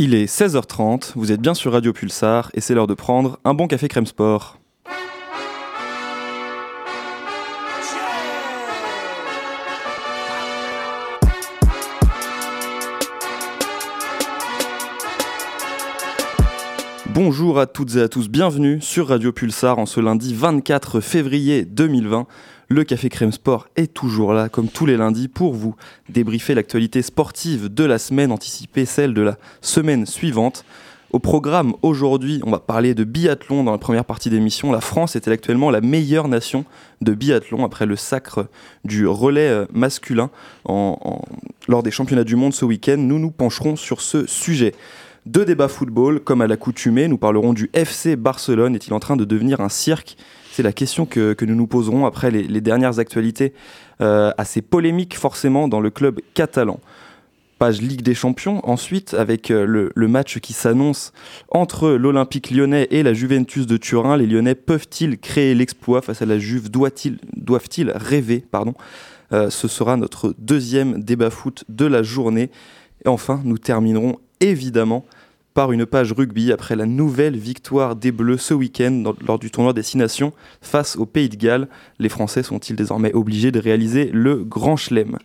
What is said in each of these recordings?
Il est 16h30, vous êtes bien sur Radio Pulsar et c'est l'heure de prendre un bon café crème sport. Bonjour à toutes et à tous, bienvenue sur Radio Pulsar en ce lundi 24 février 2020. Le Café Crème Sport est toujours là, comme tous les lundis, pour vous débriefer l'actualité sportive de la semaine, anticiper celle de la semaine suivante. Au programme aujourd'hui, on va parler de biathlon dans la première partie d'émission. La France est actuellement la meilleure nation de biathlon après le sacre du relais euh, masculin lors des championnats du monde ce week-end? Nous nous pencherons sur ce sujet. Deux débats football, comme à l'accoutumée, nous parlerons du FC Barcelone. Est-il en train de devenir un cirque? C'est la question que, nous nous poserons après les, dernières actualités euh, assez polémiques forcément dans le club catalan. Page Ligue des Champions, ensuite avec euh, le, match qui s'annonce entre l'Olympique lyonnais et la Juventus de Turin. Les Lyonnais peuvent-ils créer l'exploit face à la Juve? Doivent-ils rêver pardon? Euh, Ce sera notre deuxième débat foot de la journée. Et enfin, nous terminerons évidemment par une page rugby après la nouvelle victoire des Bleus ce week-end lors du tournoi Destination face au Pays de Galles. Les Français sont-ils désormais obligés de réaliser le Grand Chelem?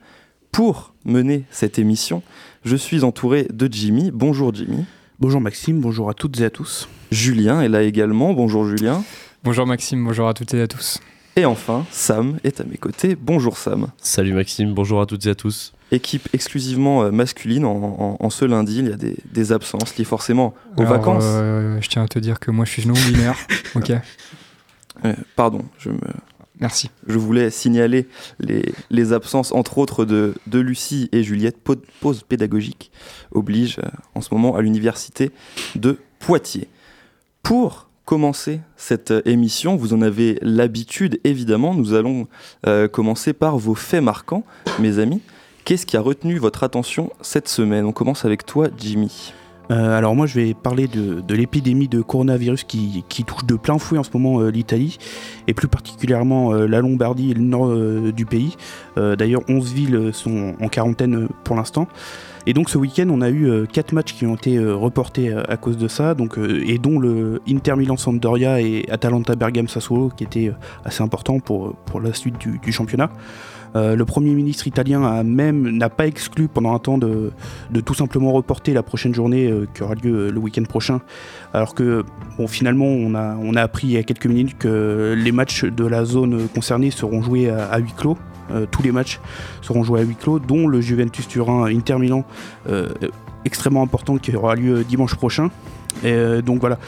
Pour mener cette émission, je suis entouré de Jimmy. Bonjour Jimmy. Bonjour Maxime, bonjour à toutes et à tous. Julien est là également. Bonjour Julien. Bonjour Maxime, bonjour à toutes et à tous. Et enfin, Sam est à mes côtés. Bonjour Sam. Salut Maxime, bonjour à toutes et à tous équipe exclusivement euh, masculine en, ce lundi. Il y a des, absences liées forcément aux vacances. Euh, je tiens à te dire que moi je suis non-binaire. ok. Euh, pardon, je me. Merci. Je voulais signaler les, absences, entre autres, de, de, Lucie et Juliette. Pause pédagogique oblige en ce moment à l'université de Poitiers. Pour commencer cette émission, vous en avez l'habitude, évidemment. Nous allons commencer par vos faits marquants, mes amis. Qu'est-ce qui a retenu votre attention cette semaine? On commence avec toi, Jimmy. Euh, alors moi je vais parler de, l'épidémie de coronavirus qui, touche de plein fouet en ce moment euh, l'Italie et plus particulièrement euh, la Lombardie et le nord du pays. D'ailleurs 11 villes sont en quarantaine pour l'instant. Et donc ce week-end on a eu 4 matchs qui ont été reportés à, cause de ça, donc, et dont le Inter Milan Sampdoria et Atalanta Bergame Sassuolo qui était assez important pour, pour la suite du championnat. Euh, le Premier ministre italien a même n'a pas exclu pendant un temps de, tout simplement reporter la prochaine journée euh, qui aura lieu euh, le week-end prochain. Alors que bon, finalement, on a, on a appris il y a quelques minutes que les matchs de la zone concernée seront joués à, huis clos. Tous les matchs seront joués à huis clos, dont le Juventus Turin Inter Milan, extrêmement important qui aura lieu dimanche prochain. Euh, donc voilà,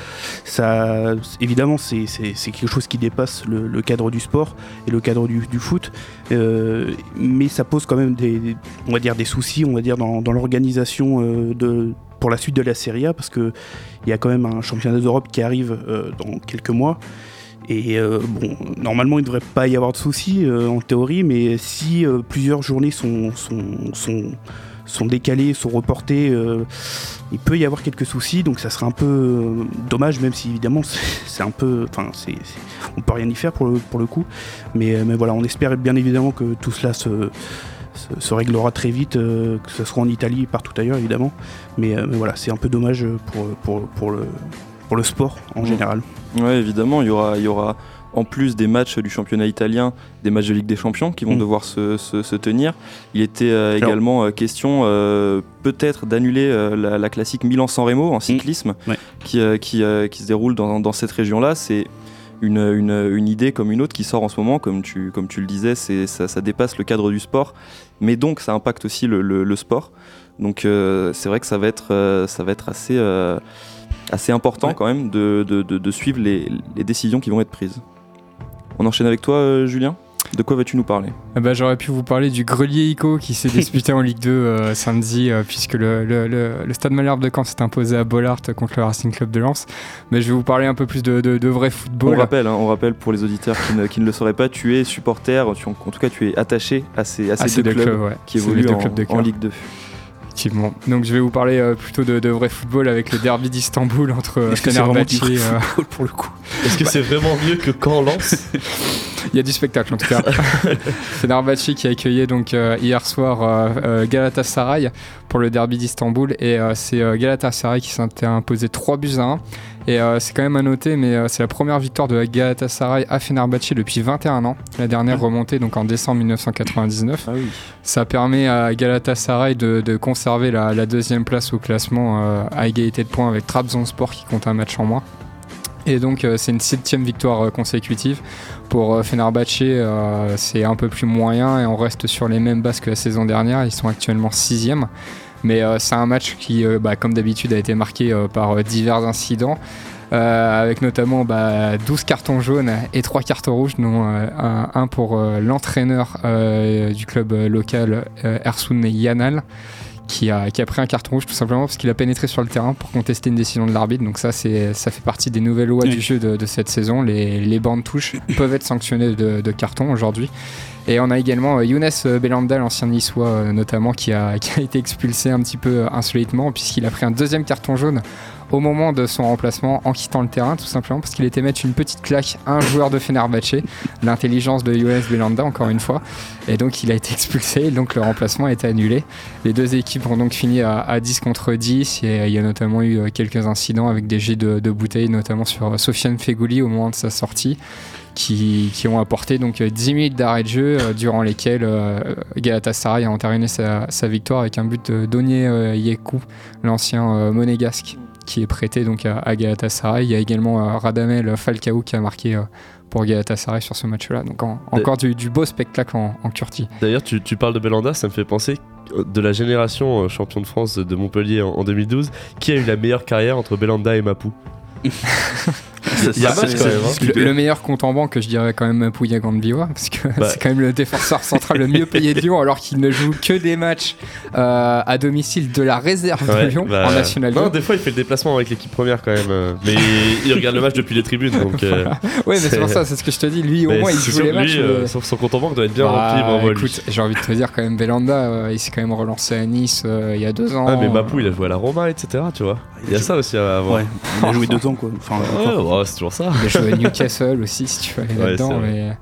évidemment, c'est quelque chose qui dépasse le, cadre du sport et le cadre du, foot, euh, mais ça pose quand même des, soucis, dans, l'organisation euh, pour la suite de la Serie A, parce que il y a quand même un championnat d'Europe qui arrive dans quelques mois. Et bon, normalement, il ne devrait pas y avoir de soucis en théorie, mais si plusieurs journées sont, sont, sont décalés, sont reportés, euh, il peut y avoir quelques soucis, donc ça serait un peu euh, dommage, même si évidemment c'est un peu, enfin, on peut rien y faire pour le, pour le coup, mais, euh, mais voilà, on espère bien évidemment que tout cela se, se, réglera très vite, que ce soit en Italie, partout ailleurs évidemment, mais, mais voilà, c'est un peu dommage pour, pour, pour, le, pour le sport en mmh. général. Oui, évidemment, il y aura, il y aura en plus des matchs du championnat italien, des matchs de Ligue des Champions qui vont mm. devoir se, tenir. Il était euh, également euh, question euh, peut-être d'annuler la, classique Milan-San Remo en cyclisme mm. qui, qui, se déroule dans, cette région-là. C'est une, une, idée comme une autre qui sort en ce moment, comme tu, comme tu le disais, ça, ça dépasse le cadre du sport, mais donc ça impacte aussi le, sport. Donc c'est vrai que ça va être, ça va être assez, assez important quand même de, de, suivre les, les décisions qui vont être prises. On enchaîne avec toi, euh, Julien de quoi vas-tu nous parler? Eh ben, J'aurais pu vous parler du Grelier ICO qui s'est disputé en Ligue 2 euh, samedi, euh, puisque le, le, Stade Malherbe de Caen s'est imposé à Bollard contre le Racing Club de Lens. Mais je vais vous parler un peu plus de, de, vrai football. On rappelle, hein, on rappelle pour les auditeurs qui ne, qui ne, le sauraient pas, tu es supporter, tu, en, tout cas tu es attaché à ces, à ces, deux, clubs, qui évoluent en, en Ligue 2. Effectivement. Donc je vais vous parler euh, plutôt de, vrai football avec le derby d'Istanbul entre euh, Fenerbahçe et euh, pour le coup. Est-ce que c'est vraiment mieux que quand on lance Il y a du spectacle en tout cas. Fenerbahçe qui a accueilli donc hier soir Galatasaray pour le derby d'Istanbul et c'est Galatasaray qui s'était imposé 3 buts à 1. Et c'est quand même à noter, mais c'est la première victoire de Galatasaray à Fenerbahçe depuis 21 ans. La dernière remontée donc en décembre 1999. Ah oui. Ça permet à Galatasaray de, de conserver la, la, deuxième place au classement à égalité de points avec Trabzonspor qui compte un match en moins. Et donc c'est une septième victoire consécutive. Pour Fenerbahçe, c'est un peu plus moyen et on reste sur les mêmes bases que la saison dernière. Ils sont actuellement sixième. Mais c'est un match qui, bah, comme d'habitude, a été marqué par divers incidents. Euh, avec notamment bah, 12 cartons jaunes et 3 cartons rouges, dont euh, un, pour euh, l'entraîneur du club local, Ersun Yanal qui a, qui a pris un carton rouge tout simplement parce qu'il a pénétré sur le terrain pour contester une décision de l'arbitre. Donc ça, c'est, ça fait partie des nouvelles lois oui. du jeu de, de, cette saison. Les, les bandes touches peuvent être sanctionnées de, de carton aujourd'hui. Et on a également Younes Belanda, l'ancien niçois notamment, qui a, qui a été expulsé un petit peu insolitement puisqu'il a pris un deuxième carton jaune au moment de son remplacement en quittant le terrain tout simplement parce qu'il était mettre une petite claque à un joueur de Fenerbahçe l'intelligence de Younes Belanda encore une fois. Et donc il a été expulsé. Donc le remplacement a été annulé. Les deux équipes ont donc fini à, à 10 contre 10 et il y a notamment eu quelques incidents avec des jets de, bouteilles notamment sur Sofiane Fegouli au moment de sa sortie qui, ont apporté donc 10 minutes d'arrêt de jeu euh, durant lesquels euh, Galatasaray a entériné sa, victoire avec un but de Donier euh, Yekou, l'ancien euh, monégasque qui est prêté donc à, à, Galatasaray. Il y a également Radamel Falcao qui a marqué pour Galatasaray sur ce match-là. Donc en, encore du, du, beau spectacle en, en Turquie. D'ailleurs, tu, tu, parles de Belanda, ça me fait penser de la génération champion de France de Montpellier en, en 2012, qui a eu la meilleure carrière entre Belanda et Mapou il y a match quand même, hein. le, le, meilleur compte en banque, je dirais quand même Pouya Gandbiwa, parce que bah. c'est quand même le défenseur central le mieux payé de Lyon, alors qu'il ne joue que des matchs euh, à domicile de la réserve ouais, de Lyon bah, en National 2. Non, des fois il fait le déplacement avec l'équipe première quand même, euh, mais il, il, regarde le match depuis les tribunes. Donc, euh, voilà. Ouais, mais c'est pour ça, c'est ce que je te dis. Lui, au moins, il joue les lui, matchs. Euh, son, son, compte en banque doit être bien bah, rempli. écoute, j'ai envie de te dire quand même, Belanda, il s'est quand même relancé à Nice il y a deux ans. Ah, mais Mapou, il a joué à la Roma, etc. Tu vois. Il y a ça aussi à voir. Ouais, il a joué deux ans quoi. Enfin, ouais, c'est toujours ça. Il a joué à Newcastle aussi, si tu veux aller ouais, là-dedans. Mais...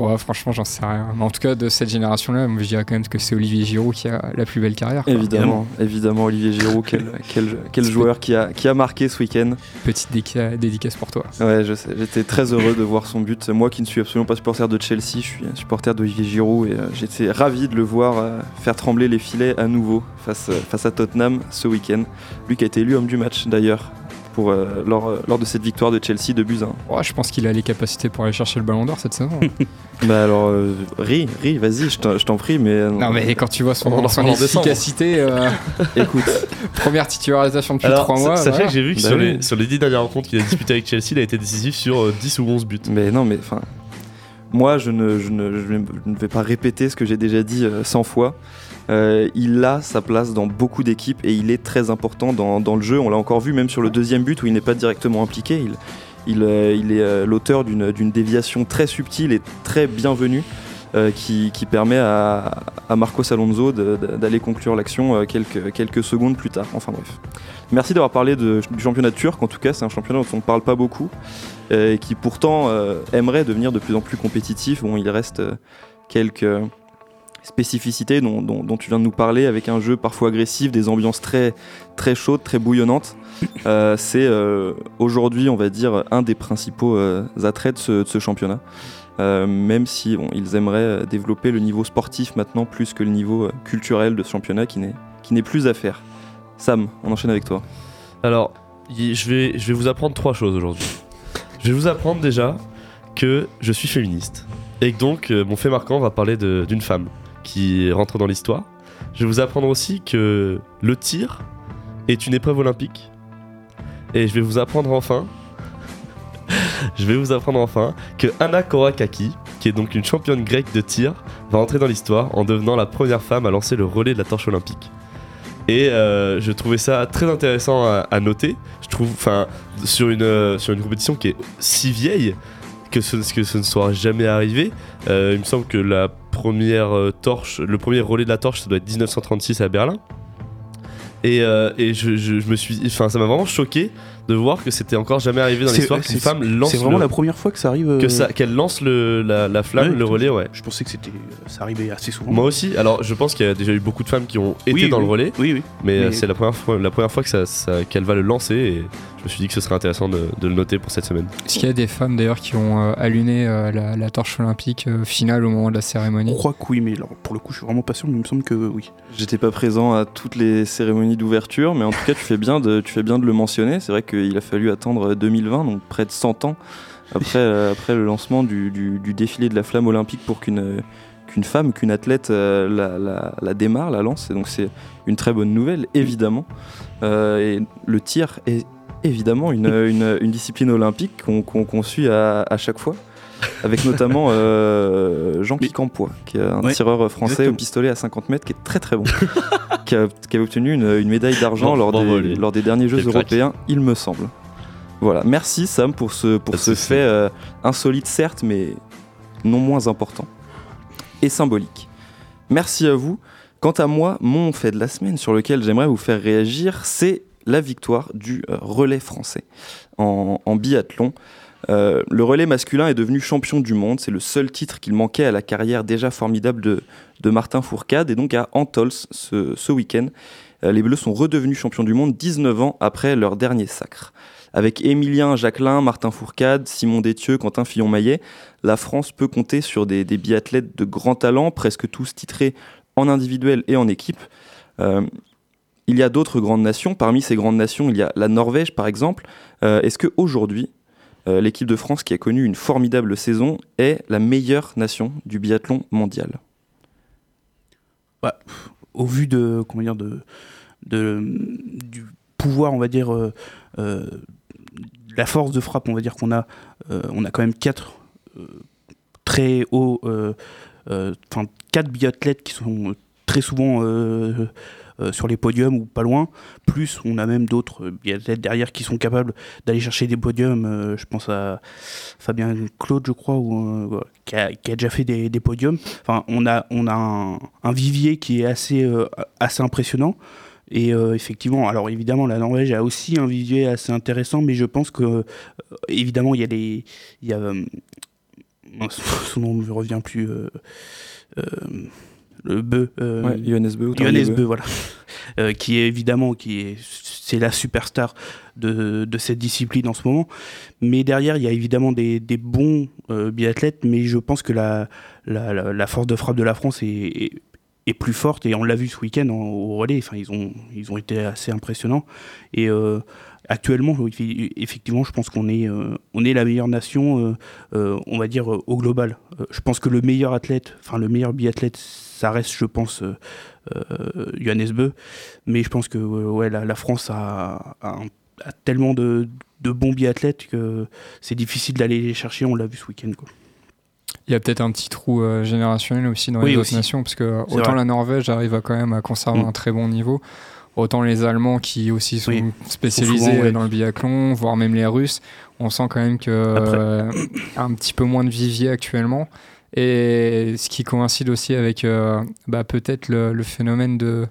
Ouais, franchement, j'en sais rien. Mais en tout cas, de cette génération-là, je dirais quand même que c'est Olivier Giroud qui a la plus belle carrière. Quoi. Évidemment, évidemment, Olivier Giroud, quel, quel, quel joueur qui a, qui a marqué ce week-end. Petite dédicace pour toi. Ouais, je sais. J'étais très heureux de voir son but. Moi qui ne suis absolument pas supporter de Chelsea, je suis supporter d'Olivier Giroud et euh, j'étais ravi de le voir euh, faire trembler les filets à nouveau face, euh, face à Tottenham ce week-end. Lui qui a été élu homme du match d'ailleurs pour, euh, lors, lors, de cette victoire de Chelsea de 1. Ouais, je pense qu'il a les capacités pour aller chercher le ballon d'or cette saison. bah alors, euh, ris, ris, vas-y, je t'en prie, mais. Euh, non, mais quand tu vois son, son efficacité. Euh, Écoute. première titularisation depuis 3 mois. Sachez voilà. que j'ai vu que bah sur, oui. les, sur les 10 dernières rencontres qu'il a disputées avec Chelsea, il a été décisif sur 10 ou 11 buts. Mais non, mais enfin. Moi, je ne, vais pas répéter ce que j'ai déjà dit 100 fois. Euh, il a sa place dans beaucoup d'équipes et il est très important dans, le jeu. On l'a encore vu même sur le deuxième but où il n'est pas directement impliqué. Il, euh, est euh, l'auteur d'une déviation très subtile et très bienvenue. Euh, qui, permet à, Marcos Alonso d'aller conclure l'action quelques, quelques secondes plus tard. Enfin bref. Merci d'avoir parlé du championnat turc. En tout cas, c'est un championnat dont on ne parle pas beaucoup et qui pourtant aimerait devenir de plus en plus compétitif. Bon, il reste quelques spécificité dont, tu viens de nous parler, avec un jeu parfois agressif, des ambiances très, très chaudes, très bouillonnantes. Euh, c'est euh, aujourd'hui, on va dire, un des principaux euh, attraits de ce championnat. Euh, même si ils aimeraient développer le niveau sportif maintenant plus que le niveau euh, culturel de ce championnat qui n'est plus à faire. Sam, on enchaîne avec toi. Alors, je vais vous apprendre trois choses aujourd'hui. Je vais vous apprendre déjà que je suis féministe. Et que donc, mon fait marquant va parler d'une femme qui rentre dans l'histoire. Je vais vous apprendre aussi que le tir est une épreuve olympique. Et je vais vous apprendre enfin, je vais vous apprendre enfin que Anna Korakaki, qui est donc une championne grecque de tir, va entrer dans l'histoire en devenant la première femme à lancer le relais de la torche olympique. Et euh, je trouvais ça très intéressant à, noter. Je trouve, enfin, sur une, euh, sur une compétition qui est si vieille, que ce, que ce ne soit jamais arrivé. Euh, il me semble que la première torche, le premier relais de la torche, ça doit être 1936 à Berlin. Et, et je- je me suis, enfin, ça m'a vraiment choqué de voir que c'était encore jamais arrivé dans l'histoire qu'une c'est- femme lance C'est vraiment le- la première fois que ça arrive. que euh, ça, qu'elle lance le, la, la flamme, Ouais, le relais, ouais. Je pensais que c'était, ça arrivait assez souvent. Moi aussi. Alors, je pense qu'il y a déjà eu beaucoup de femmes qui ont été Oui, dans oui. le relais, Oui, oui. mais, euh, Mais- c'est la première fois, la première fois que ça, ça- qu'elle va le lancer. Et je me suis dit que ce serait intéressant de, de le noter pour cette semaine. Est-ce qu'il y a des femmes d'ailleurs qui ont euh, allumé euh, la, la torche olympique euh, finale au moment de la Je cérémonie crois que oui, mais alors, pour le coup, je suis vraiment pas sûr, mais il me semble que oui. J'étais pas présent à toutes les cérémonies d'ouverture, mais en tout cas, tu fais bien de, tu fais bien de le mentionner. C'est vrai qu'il a fallu attendre 2020, donc près de 100 ans après, euh, après le lancement du, du- du défilé de la flamme olympique pour qu'une qu'une femme, qu'une athlète euh, la, la- la démarre, la lance. Et donc, c'est une très bonne nouvelle, évidemment. Euh, et le tir est évidemment une, une- une discipline olympique qu'on qu'on suit à, à chaque fois. Avec notamment euh, Jean Mais- Campois, qui est un Ouais, tireur français exactement. au pistolet à 50 mètres, qui est très très bon, qui, a, qui a obtenu une, une médaille d'argent lors, lors des derniers Jeux crack. européens, il me semble. Voilà, merci Sam pour ce, pour ce fait euh, insolite certes, mais non moins important et symbolique. Merci à vous. Quant à moi, mon fait de la semaine sur lequel j'aimerais vous faire réagir, c'est la victoire du euh, relais français en, biathlon. Euh, le relais masculin est devenu champion du monde. C'est le seul titre qu'il manquait à la carrière déjà formidable de, Martin Fourcade et donc à Antols ce, week-end. Euh, les Bleus sont redevenus champions du monde 19 ans après leur dernier sacre. Avec Émilien Jacquelin, Martin Fourcade, Simon Détieux, Quentin Fillon-Maillet, la France peut compter sur des, biathlètes de grand talent, presque tous titrés en individuel et en équipe. Il y a d'autres grandes nations. Parmi ces grandes nations, il y a la Norvège, par exemple. Euh, Est-ce qu'aujourd'hui, euh, l'équipe de France, qui a connu une formidable saison, est la meilleure nation du biathlon mondial? Au vu de, du pouvoir, on va dire, euh, la force de frappe, on va dire qu'on a, on a quand même quatre très hauts, enfin quatre biathlètes qui sont très souvent euh, sur les podiums ou pas loin. Plus, on a même d'autres biathlètes derrière qui sont capables d'aller chercher des podiums. euh, je pense à Fabien Claude, je crois, ou, euh, qui, a, déjà fait des, podiums. On a, on a un, vivier qui est assez, euh, assez impressionnant. Et euh, effectivement, alors évidemment, la Norvège a aussi un vivier assez intéressant, mais je pense que, euh, évidemment, il y a les. Euh, son nom ne me revient plus. Le Beu. euh, Ouais, Johannes Beu Johannes voilà. Euh, qui est évidemment qui est c'est la superstar de, de cette discipline en ce moment. Mais derrière, il y a évidemment des, des bons euh, biathlètes, mais je pense que la, la, force de frappe de la France est, est, est plus forte et on l'a vu ce week-end en- au relais. Enfin, ils ont ils ont été assez impressionnants et euh, Actuellement, effectivement, je pense qu'on est, euh, on est la meilleure nation, euh, euh, on va dire, au global. Je pense que le meilleur athlète, enfin le meilleur biathlète, ça reste, je pense, Johannes Beu. Mais je pense que ouais, la, la France a, a un- a tellement de, de bons biathlètes que c'est difficile d'aller les chercher. On l'a vu ce week-end. quoi. Il y a peut-être un petit trou euh, générationnel aussi dans Oui, les autres nations, parce que autant vrai. la Norvège arrive à quand même à conserver Mm. un très bon niveau, autant les Allemands qui aussi sont Oui. spécialisés souvent, dans le biathlon, voire même les Russes, on sent quand même que euh, un petit peu moins de vivier actuellement. Et ce qui coïncide aussi avec euh, bah, peut-être le, le phénomène de,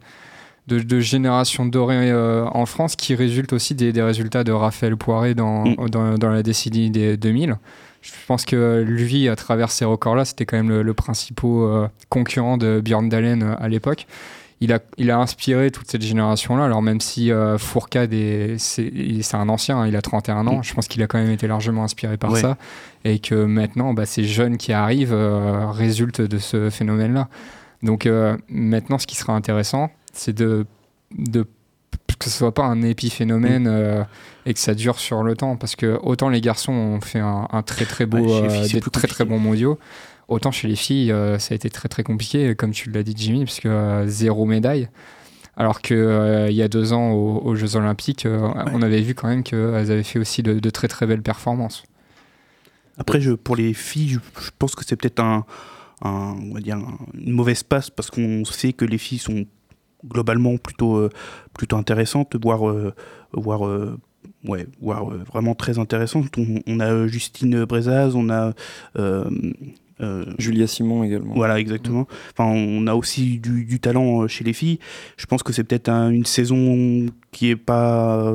de, de génération dorée euh, en France qui résulte aussi des, des résultats de Raphaël Poiré dans, Mm. dans, dans la décennie des 2000. Je pense que lui, à travers ces records-là, c'était quand même le, le principal euh, concurrent de Björn Dalen à l'époque. Il a, il a inspiré toute cette génération-là. Alors même si euh, Fourcade, est- c'est un ancien, hein, il a 31 ans, Mm. je pense qu'il a quand même été largement inspiré par Ouais. ça. Et que maintenant, bah, ces jeunes qui arrivent euh, résultent de ce phénomène-là. Donc euh, maintenant, ce qui sera intéressant, c'est de, de que ce soit pas un épiphénomène euh, et que ça dure sur le temps. Parce que autant les garçons ont fait un, un très très beau, Ouais, euh, c'est des très très bons mondiaux, autant chez les filles, euh, ça a été très très compliqué, comme tu l'as dit Jimmy, parce que euh, zéro médaille. Alors que euh, il y a deux ans aux, aux Jeux Olympiques, euh, on avait vu quand même qu'elles avaient fait aussi de, de très très belles performances. Après, je, pour les filles, je, je pense que c'est peut-être un, un- on va dire un- une mauvaise passe parce qu'on sait que les filles sont globalement plutôt, euh, plutôt intéressantes, voire, voire, ouais, voire vraiment très intéressantes. On, on a Justine Brezaz, on a Julia Simon également. Voilà, exactement. Enfin, on a aussi du, du talent euh, chez les filles. Je pense que c'est peut-être un- une saison qui est pas,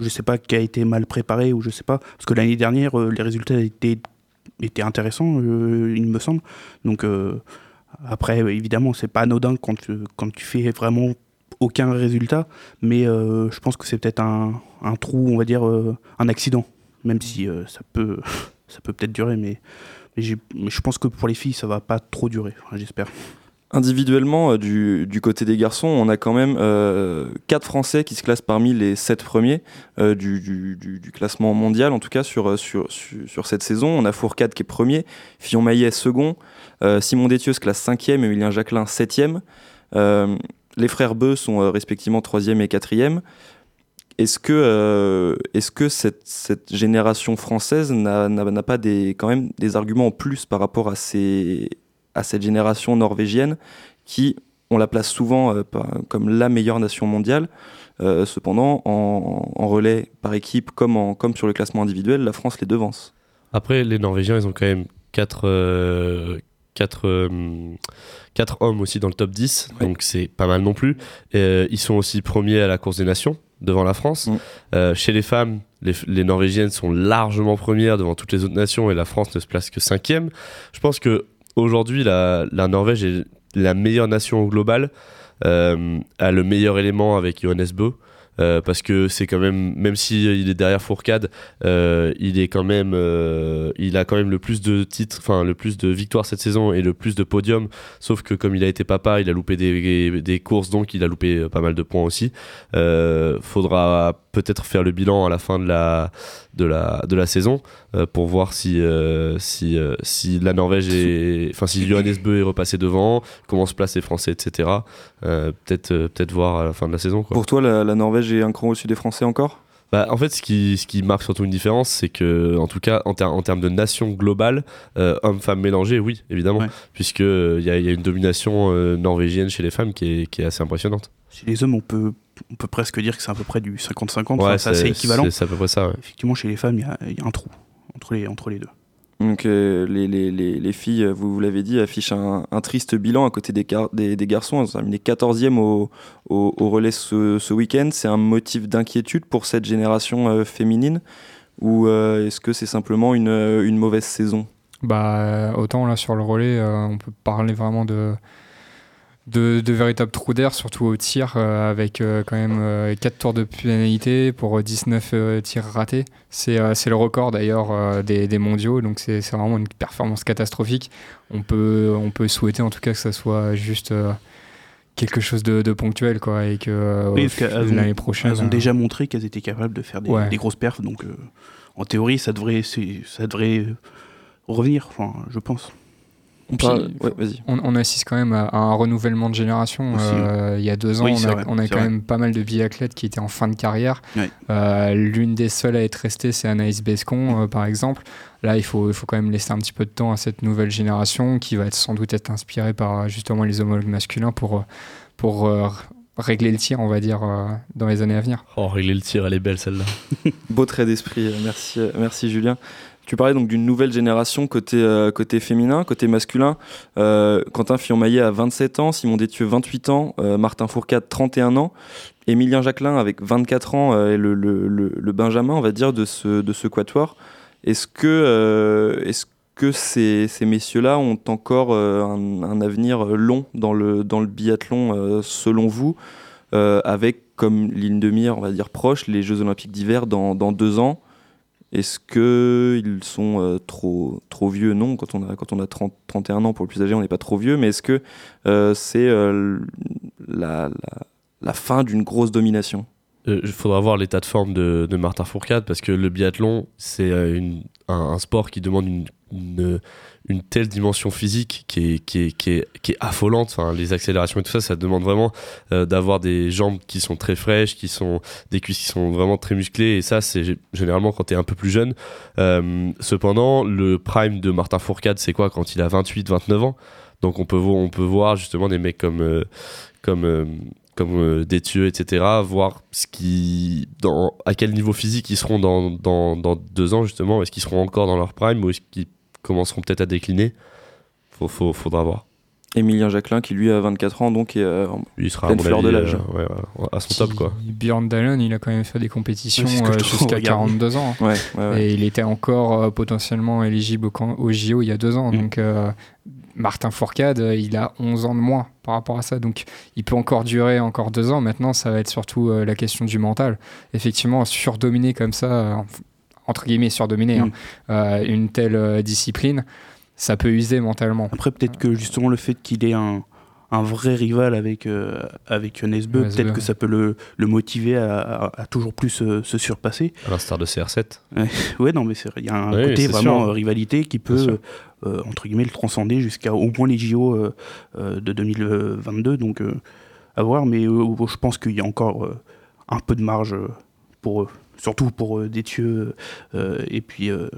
je sais pas, qui a été mal préparée ou je sais pas, parce que l'année dernière, euh, les résultats étaient, étaient intéressants, euh, il me semble. Donc euh, après, euh, évidemment, c'est pas anodin quand tu, quand tu fais vraiment aucun résultat, mais euh, je pense que c'est peut-être un, un trou, on va dire, euh, un accident, même si euh, ça peut, ça peut peut-être durer, mais mais, je pense que pour les filles, ça va pas trop durer, j'espère. Individuellement, euh, du, côté des garçons, on a quand même euh, quatre Français qui se classent parmi les sept premiers euh, du, classement mondial, en tout cas sur, euh, sur, cette saison. On a Fourcade qui est premier, Fillon Maillet second, Simon Détieux se classe cinquième, Emilien Jacquelin septième. Euh, les frères Beu sont respectivement troisième et quatrième. Est-ce que, euh, est-ce que cette, cette génération française n'a pas des, quand même des arguments en plus par rapport à, ces, à cette génération norvégienne qui, on la place souvent euh, comme la meilleure nation mondiale Euh, Cependant, en, en relais par équipe comme, en, comme sur le classement individuel, la France les devance. Après, les Norvégiens, ils ont quand même 4 quatre, euh, quatre hommes aussi dans le top 10, Ouais. donc c'est pas mal non plus. Ils sont aussi premiers à la course des nations devant la France. Mm. Euh, chez les femmes, les, les Norvégiennes sont largement premières devant toutes les autres nations et la France ne se place que cinquième. Je pense que aujourd'hui la, la Norvège est la meilleure nation au global, euh, a le meilleur élément avec Johannes Bö. Euh, parce que c'est quand même, même si il est derrière Fourcade, euh, il est quand même, euh, il a quand même le plus de titres, enfin le plus de victoires cette saison et le plus de podiums. Sauf que comme il a été papa, il a loupé des, des courses, donc il a loupé euh, pas mal de points aussi. Euh, faudra peut-être faire le bilan à la fin de la de la de la saison euh, pour voir si euh, si euh, si la Norvège est, enfin si Johannes Bö est repassé devant, comment se placent les Français, etc. Euh, peut-être euh, peut-être voir à la fin de la saison. Quoi. Pour toi, la, la Norvège est un cran au-dessus des Français encore? Bah, en fait, ce qui, ce qui marque surtout une différence, c'est que, en tout cas, en, ter- en termes de nation globale, euh, hommes-femmes mélangés, oui, évidemment, Ouais. puisque il y, a- y a une domination euh, norvégienne chez les femmes qui est, qui est assez impressionnante. Chez les hommes, on peut, on peut presque dire que c'est à peu près du 50-50, enfin, Ouais, c'est assez équivalent. C'est à peu près ça. ouais. Effectivement, chez les femmes, il y a, il y a un trou entre les, entre les deux. Donc euh, les, les, les, les filles, euh, vous, vous l'avez dit, affichent un, un triste bilan à côté des, car- des, des garçons. Elles ont terminé 14e au, au, relais ce, ce week-end. C'est un motif d'inquiétude pour cette génération euh, féminine ou est-ce que c'est simplement une, une mauvaise saison? Bah, autant là sur le relais, on peut parler vraiment de, de, de véritables trous d'air, surtout au tir, euh, avec euh, quand même 4 tours de pénalité pour euh, 19 euh, tirs ratés. C'est euh, le record d'ailleurs euh, des, des mondiaux, donc c'est vraiment une performance catastrophique. On peut, on peut souhaiter en tout cas que ça soit juste euh, quelque chose de, de ponctuel, quoi, et que euh, Oui, l'année prochaine. Elles ont euh, déjà montré qu'elles étaient capables de faire des, Ouais. des grosses perfs, donc euh, en théorie, ça devrait, ça devrait euh, revenir, enfin, je pense. On Puis, parle- ouais, vas-y. on, on assiste quand même à, à un renouvellement de génération. Aussi, Euh, il y a deux ans, Oui, on a, vrai, on a c'est quand vrai. même pas mal de biathlètes qui étaient en fin de carrière. Ouais. Euh, L'une des seules à être restée, c'est Anaïs Bescon, euh, par exemple. Là, il faut, il faut quand même laisser un petit peu de temps à cette nouvelle génération qui va être, sans doute être inspirée par justement les homologues masculins pour, pour régler le tir, on va dire, euh, dans les années à venir. Oh, régler le tir, elle est belle celle-là. Beau trait d'esprit, merci, merci Julien. Tu parlais donc d'une nouvelle génération côté, euh, côté féminin, côté masculin. Euh, Quentin Fillon-Maillet a 27 ans, Simon Détieux 28 ans, euh, Martin Fourcade 31 ans, Émilien Jacquelin avec 24 ans est le, le- le- Benjamin, on va dire, de ce, de ce quatuor. Est-ce que, est-ce que ces, ces messieurs-là ont encore un, un avenir long dans le, dans le biathlon, selon vous, avec comme ligne de mire, on va dire proche, les Jeux Olympiques d'hiver dans, dans deux ans? Est-ce qu'ils sont euh, trop, trop vieux? Non, quand on a, quand on a 30, 31 ans, pour le plus âgé, on n'est pas trop vieux, mais est-ce que euh, c'est euh, la, fin d'une grosse domination? Il faudra voir l'état de forme de, Martin Fourcade parce que le biathlon, c'est un sport qui demande une, une, telle dimension physique qui est, qui est, qui est, qui est affolante. Enfin, les accélérations et tout ça, ça demande vraiment euh, d'avoir des jambes qui sont très fraîches, qui sont des cuisses qui sont vraiment très musclées. Et ça, c'est généralement quand tu es un peu plus jeune. Euh, cependant, le prime de Martin Fourcade, c'est quoi quand il a 28, 29 ans? Donc on peut, on peut voir justement des mecs comme, euh, comme, euh, comme euh, Détieux, etc. Voir ce qui, à quel niveau physique ils seront dans, dans, dans deux ans justement. Est-ce qu'ils seront encore dans leur prime ou est-ce qu'ils commenceront peut-être à décliner Faut, faut- faudra voir. Emilien Jacquelin qui lui a 24 ans donc est euh, il sera à Pleine fleur avis, de l'âge. euh, ouais, ouais, à son top, quoi. Björn Dalen, il a quand même fait des compétitions Oui, euh, jusqu'à regarde. 42 ans. ouais, ouais, ouais. Et il était encore euh, potentiellement éligible au, au JO il y a deux ans. Mm. Donc euh, Martin Fourcade, il a 11 ans de moins par rapport à ça. Donc il peut encore durer encore deux ans. Maintenant, ça va être surtout euh, la question du mental. Effectivement, surdominer comme ça, euh, entre guillemets surdominer, Mm. hein, euh, une telle euh, discipline, ça peut user mentalement. Après, peut-être que justement le fait qu'il ait un, un vrai rival avec, euh, avec Nesbø, peut-être que ça peut le, le motiver à, à- à toujours plus euh, se surpasser. À l'instar de CR7. Ouais, non, mais il y a un Oui, côté vraiment sûr. euh, rivalité qui peut, euh, entre guillemets, le transcender jusqu'à au moins les JO euh, euh, de 2022. Donc, euh, à voir. Mais euh, je pense qu'il y a encore euh, un peu de marge euh, pour eux. Surtout pour euh, Détieux euh, et puis euh,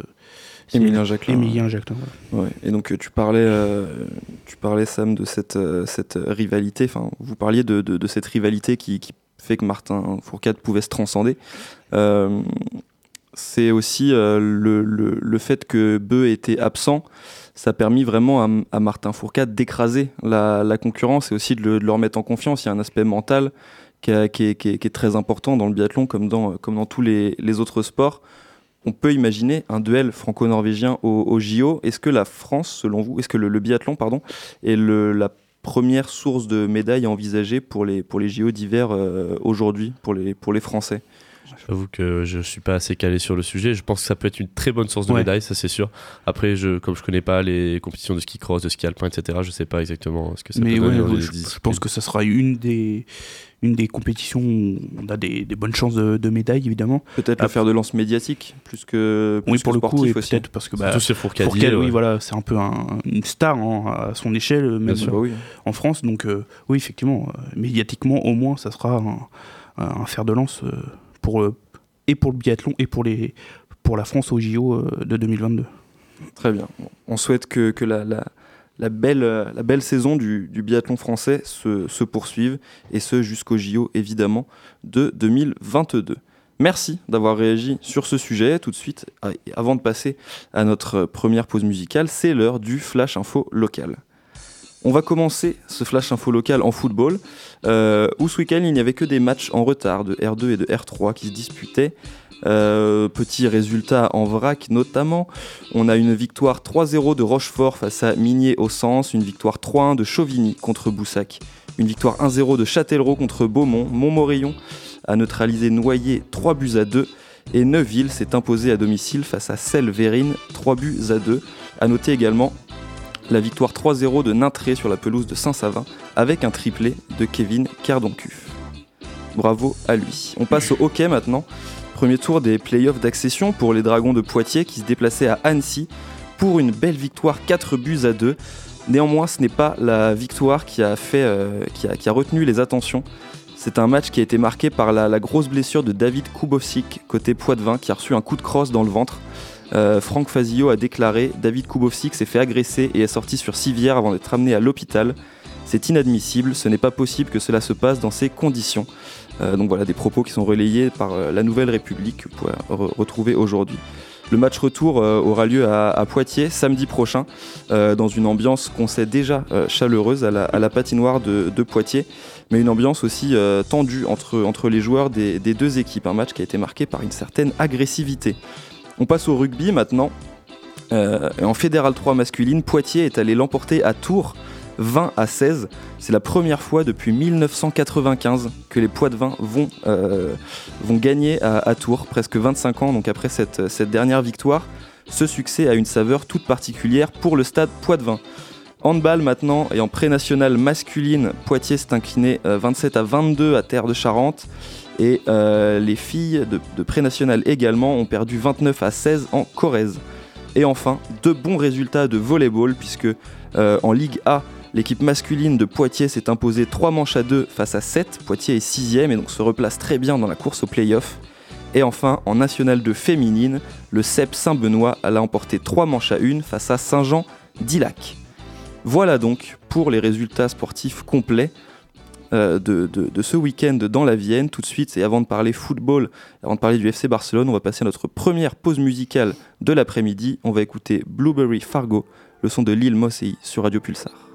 Emilien Jacquelin. Emilien Jacquelin. ouais. Ouais. Et donc tu parlais, euh, tu parlais Sam de cette, euh, cette rivalité. Enfin, vous parliez de, de- de cette rivalité qui, qui fait que Martin Fourcade pouvait se transcender. Euh, c'est aussi le, le- le fait que Beu était absent. Ça a permis vraiment à, à Martin Fourcade d'écraser la, la concurrence et aussi de le, de le remettre en confiance. Il y a un aspect mental qui, a- qui est, qui est- qui est très important dans le biathlon comme dans, comme dans tous les, les autres sports. On peut imaginer un duel franco-norvégien au, au JO. Est-ce que la France, selon vous, est-ce que le, le biathlon, pardon, est le- la première source de médailles envisagée pour les, pour les JO d'hiver euh, aujourd'hui, pour les, pour les Français? J'avoue que je suis pas assez calé sur le sujet. Je pense que ça peut être une très bonne source de Ouais. médailles, ça c'est sûr. Après, je, comme je connais pas les compétitions de ski cross, de ski alpin, etc., je sais pas exactement ce que ça Mais peut donner ouais, les je, pense que ça sera une des, une des compétitions où on a des, des bonnes chances de, de médailles, évidemment. Peut-être le fer de lance médiatique, plus que, plus oui, que pour le coup, sportif et aussi. peut-être parce que bah, Surtout chez Fourcade. Fourcade, oui, voilà, c'est un peu un- une star hein, à son échelle, même Bien sûr. Bah oui. en France. Donc, euh, oui, effectivement, euh, médiatiquement, au moins, ça sera un, un fer de lance euh, pour, euh, et pour le biathlon et pour, les, pour la France au JO euh, de 2022. Très bien. On souhaite que, que la, la- la belle, euh, la belle saison du, biathlon français se, se et ce jusqu'au JO évidemment de 2022. Merci d'avoir réagi sur ce sujet. Tout de suite, avant de passer à notre première pause musicale, c'est l'heure du Flash Info local. On va commencer ce Flash Info local en football, euh, où ce week-end il n'y avait que des matchs en retard de R2 et de R3 qui se disputaient. Euh, petit résultat en vrac notamment. On a une victoire 3-0 de Rochefort face à Minier au Sens, une victoire 3-1 de Chauvigny contre Boussac, une victoire 1-0 de Châtellerault contre Beaumont, Montmorillon a neutralisé Noyer 3 buts à 2 et Neuville s'est imposé à domicile face à Selle-Vérine 3 buts à 2. A noter également la victoire 3-0 de Nintré sur la pelouse de Saint-Savin avec un triplé de Kevin Cardoncuf. Bravo à lui. On passe au hockey maintenant. Premier tour des playoffs d'accession pour les Dragons de Poitiers qui se déplaçaient à Annecy pour une belle victoire 4 buts à 2. Néanmoins, ce n'est pas la victoire qui a, fait, euh, qui a, retenu les attentions. C'est un match qui a été marqué par la, la grosse blessure de David Kubovsik, côté Poitvin, qui a reçu un coup de crosse dans le ventre. Euh, Franck Fazio a déclaré David Kubovsik s'est fait agresser et est sorti sur civière avant d'être amené à l'hôpital. C'est inadmissible, ce n'est pas possible que cela se passe dans ces conditions. Euh, donc voilà des propos qui sont relayés par euh, la Nouvelle République que vous pouvez re- retrouver aujourd'hui. Le match retour euh, aura lieu à, Poitiers samedi prochain dans une ambiance qu'on sait déjà chaleureuse à la, patinoire de, Poitiers, mais une ambiance aussi tendue entre, les joueurs des, des deux équipes. Un match qui a été marqué par une certaine agressivité. On passe au rugby maintenant. En Fédéral 3 masculine, Poitiers est allé l'emporter à Tours 20 à 16. C'est la première fois depuis 1995 que les Poitvins vont, euh, vont gagner à, Tours, presque 25 ans donc après cette, cette dernière victoire. Ce succès a une saveur toute particulière pour le stade Poitvin. Handball maintenant et en pré-nationale masculine, Poitiers s'est incliné euh, 27 à 22 à Terre de Charente. Et euh, les filles de, de pré-nationale également ont perdu 29 à 16 en Corrèze. Et enfin, deux bons résultats de volleyball puisque euh, en Ligue A, l'équipe masculine de Poitiers s'est imposée 3 manches à 2 face à 7. Poitiers est 6 et donc se replace très bien dans la course au play-off. Et enfin, en National 2 féminine, le CEP Saint-Benoît a emporté 3 manches à 1 face à Saint-Jean-d'Ilac. Voilà donc pour les résultats sportifs complets. de, de, ce week-end dans la Vienne. Tout de suite, et avant de parler football, avant de parler du FC Barcelone, on va passer à notre première pause musicale de l'après-midi. On va écouter Blueberry Fargo, le son de Lille Mossei sur Radio Pulsar.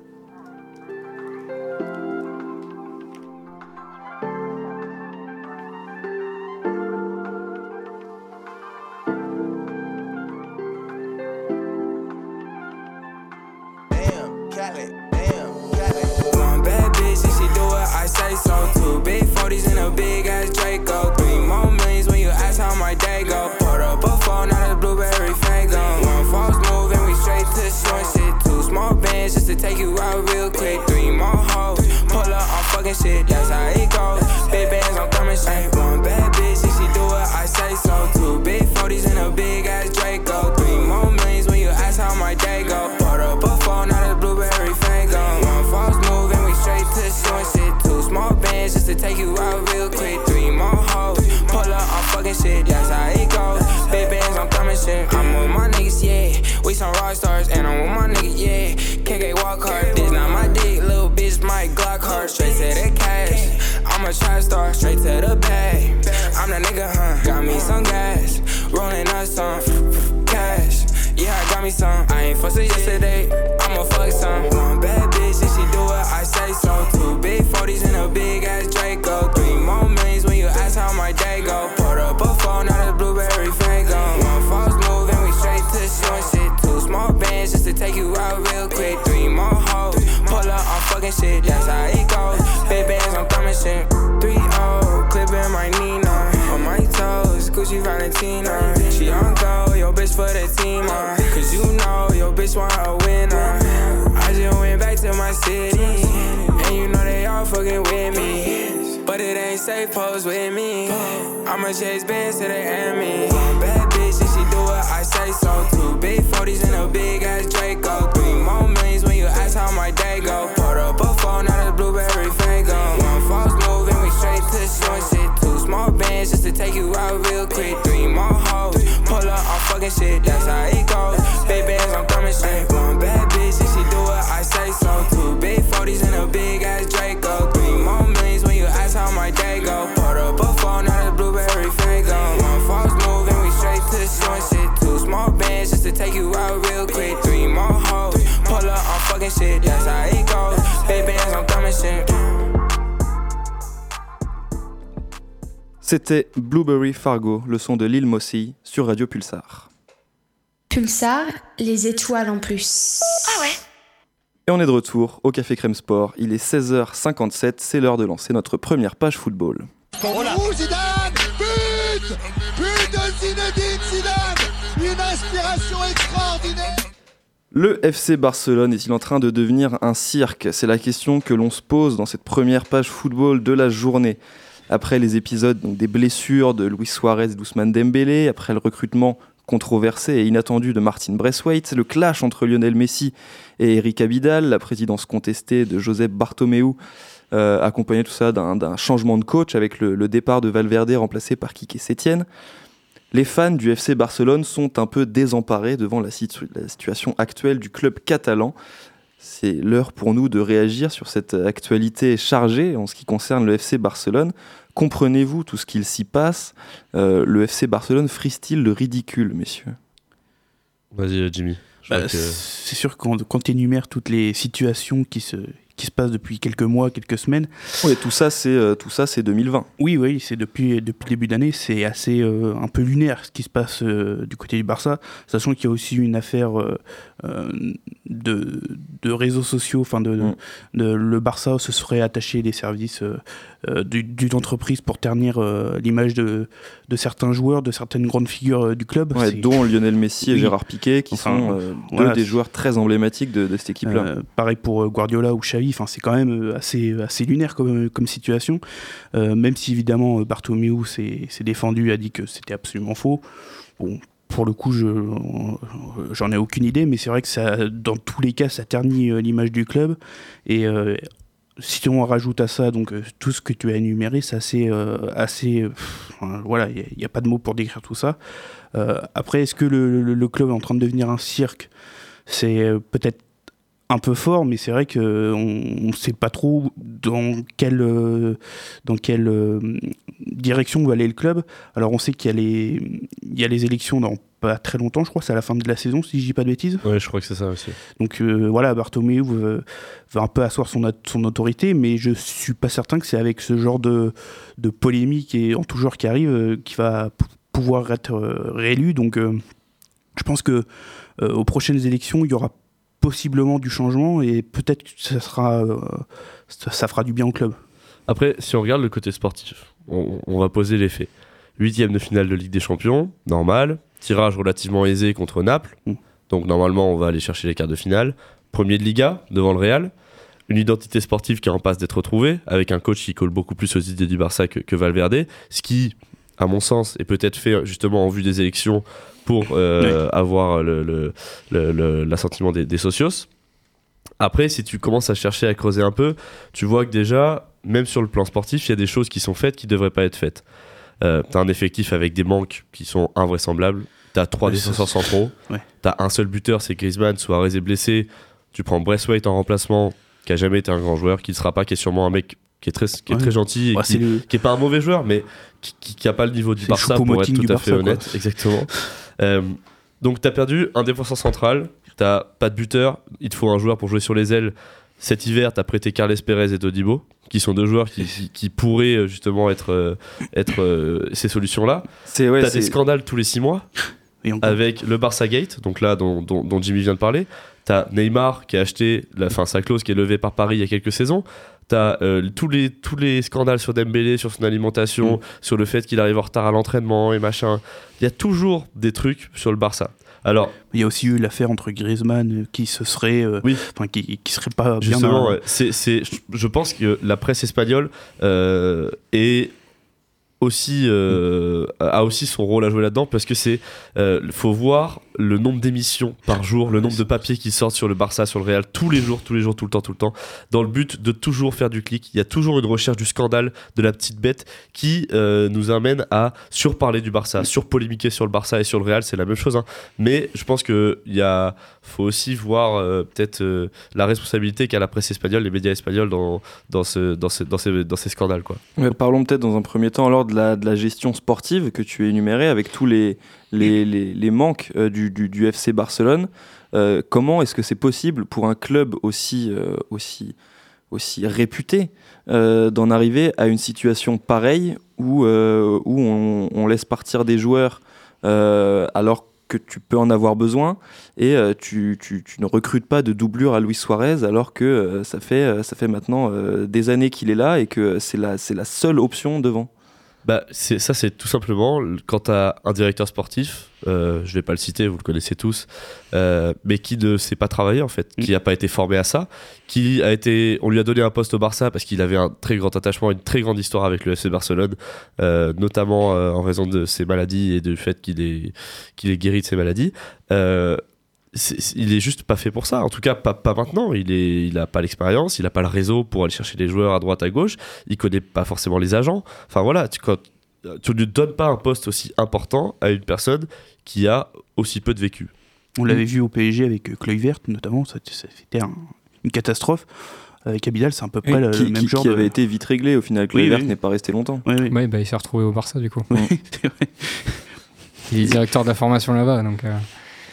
C'était Blueberry Fargo, le son de Lil Mossy sur Radio Pulsar. Pulsar, les étoiles en plus. Ah ouais Et on est de retour au Café Crème Sport. Il est 16h57, c'est l'heure de lancer notre première page football. Zidane le FC Barcelone est-il en train de devenir un cirque? C'est la question que l'on se pose dans cette première page football de la journée. Après les épisodes des blessures de Luis Suarez et d'Ousmane Dembélé, après le recrutement controversé et inattendu de Martin Braithwaite, le clash entre Lionel Messi et Eric Abidal, la présidence contestée de Josep Bartomeu, euh, accompagné tout ça d'un changement de coach avec le, départ de Valverde remplacé par Kike Sétienne. Les fans du FC Barcelone sont un peu désemparés devant la, la situation actuelle du club catalan. C'est l'heure pour nous de réagir sur cette actualité chargée en ce qui concerne le FC Barcelone. Comprenez-vous tout ce qu'il s'y passe? Euh, Le FC Barcelone frise-t-il le ridicule, messieurs? Vas-y, Jimmy. Bah, c'est sûr que quand, énumères toutes les situations qui se, qui se passe depuis quelques mois, quelques semaines. Oui, tout ça, c'est euh, tout ça, c'est 2020. Oui, oui, c'est depuis depuis le début d'année, c'est assez euh, un peu lunaire ce qui se passe euh, du côté du Barça, sachant qu'il y a aussi une affaire de, de réseaux sociaux, enfin de, mm. de, le Barça se serait attaché des services d'une entreprise pour ternir l'image de, de certains joueurs, de certaines grandes figures du club, dont Lionel Messi et Gérard Piqué, qui sont deux des joueurs très emblématiques de, cette équipe-là. pareil pour Guardiola ou Xavi Enfin, c'est quand même euh, assez, assez lunaire comme, comme situation. Euh, même si évidemment euh, Bartomeu s'est défendu, a dit que c'était absolument faux. Bon, pour le coup, je j'en ai aucune idée, mais c'est vrai que ça, dans tous les cas, ça ternit l'image du club. Et si on rajoute à ça donc tout ce que tu as énuméré, c'est assez, assez voilà, il n'y a, pas de mots pour décrire tout ça. après, est-ce que le, le, club est en train de devenir un cirque? C'est peut-être un peu fort, mais c'est vrai qu'on ne sait pas trop dans quelle, euh, dans quelle euh, direction va aller le club. Alors on sait qu'il y, a les, il y a les élections dans pas très longtemps, je crois, c'est à la fin de la saison, si je dis pas de bêtises. Ouais, je crois que c'est ça aussi. Donc euh, voilà, Bartomeu veut un peu asseoir son, son autorité, mais je suis pas certain que c'est avec ce genre de, de polémique et en tout genre qui arrive qu'il va pouvoir être réélu. Donc je pense que aux prochaines élections, il y aura possiblement du changement et peut-être que ça sera euh, ça, ça fera du bien au club. Après, si on regarde le côté sportif, on, on va poser les faits. Huitième de finale de Ligue des Champions, normal. Tirage relativement aisé contre Naples. Mm. Donc normalement, on va aller chercher les quarts de finale. Premier de Liga, devant le Real. Une identité sportive qui est en passe d'être retrouvée, avec un coach qui colle beaucoup plus aux idées du Barça que, que Valverde. Ce qui, à mon sens, est peut-être fait justement en vue des élections pour euh, avoir le- le- le- l'assentiment des, des socios. Après, si tu commences à chercher à creuser un peu, tu vois que déjà, même sur le plan sportif, il y a des choses qui sont faites qui ne devraient pas être faites. Euh, t'as un effectif avec des manques qui sont invraisemblables. T'as trois Ouais, défenseurs centraux. ouais. T'as un seul buteur, c'est Griezmann. Suarez est blessé. Tu prends Braithwaite en remplacement, qui a jamais été un grand joueur, qui ne sera pas, qui est sûrement un mec qui est très, qui est Ouais. très gentil et qui, le- qui est pas un mauvais joueur, mais qui, qui, qui a pas le niveau du C'est Barça pour être tout à fait honnête. Exactement. Euh, donc t'as perdu un défenseur central, t'as pas de buteur, il te faut un joueur pour jouer sur les ailes. Cet hiver, t'as prêté Carles Pérez et Todibo, qui sont deux joueurs qui, qui, qui pourraient euh, justement être, euh, être euh, ces solutions-là. Ouais, t'as des scandales tous les six mois avec le Barça Gate, donc là dont, dont- dont Jimmy vient de parler. T'as Neymar qui a acheté la fin sa clause qui est levée par Paris il y a quelques saisons. T'as euh, tous les tous les scandales sur Dembélé, sur son alimentation, Mm. sur le fait qu'il arrive en retard à l'entraînement et machin. Il y a toujours des trucs sur le Barça. Alors Il y a aussi eu l'affaire entre Griezmann euh, qui se serait, euh, Oui. qui, qui serait pas bien. Justement, ouais, c'est, c'est- je- pense que la presse espagnole euh, est aussi euh, a aussi son rôle à jouer là-dedans parce que c'est euh, faut voir le nombre d'émissions par jour, le nombre de papiers qui sortent sur le Barça, sur le Real tous les jours, tous les jours, tout le temps, tout le temps, dans le but de toujours faire du clic. Il y a toujours une recherche du scandale, de la petite bête qui euh, nous amène à surparler du Barça, surpolémiquer sur le Barça et sur le Real, c'est la même chose. hein. Mais je pense que il y a faut aussi voir euh, peut-être euh, la responsabilité qu'a la presse espagnole, les médias espagnols dans, dans, ce, dans, ce- dans, ces, scandales. Quoi. Parlons peut-être dans un premier temps alors de la, de la gestion sportive que tu as énumérée avec tous les, les, les, les manques euh, du, du, du FC Barcelone. Euh, comment est-ce que c'est possible pour un club aussi, euh, aussi, aussi réputé d'en arriver à une situation pareille où, où on, on laisse partir des joueurs alors que tu peux en avoir besoin et tu, tu- tu ne recrutes pas de doublure à Luis Suarez alors que ça, fait, ça fait maintenant des années qu'il est là et que c'est la, c'est la seule option devant. Bah, ça, c'est tout simplement quand tu as un directeur sportif, euh, je vais pas le citer, vous le connaissez tous, euh, mais qui ne sait pas travailler en fait, qui n'a pas été formé à ça, qui a été, on lui a donné un poste au Barça parce qu'il avait un très grand attachement, une très grande histoire avec le FC Barcelone, euh, notamment euh, en raison de ses maladies et du fait qu'il est, qu'il est guéri de ses maladies. Euh, il est juste pas fait pour ça. En tout cas, pas, pas maintenant. Il est, il a pas l'expérience, il a pas le réseau pour aller chercher les joueurs à droite, à gauche. Il connaît pas forcément les agents. Enfin voilà, tu, quand, tu ne donnes pas un poste aussi important à une personne qui a aussi peu de vécu. On l'avait vu au PSG avec euh, Kluivert notamment, ça, ça c'était un- une catastrophe. Avec Abidal, c'est un peu près le, qui, le même qui- genre. qui de- avait été vite réglé au final. Kluivert oui. n'est pas resté longtemps. Ouais, bah, il s'est retrouvé au Barça du coup. Il est directeur de la formation là-bas, donc. euh,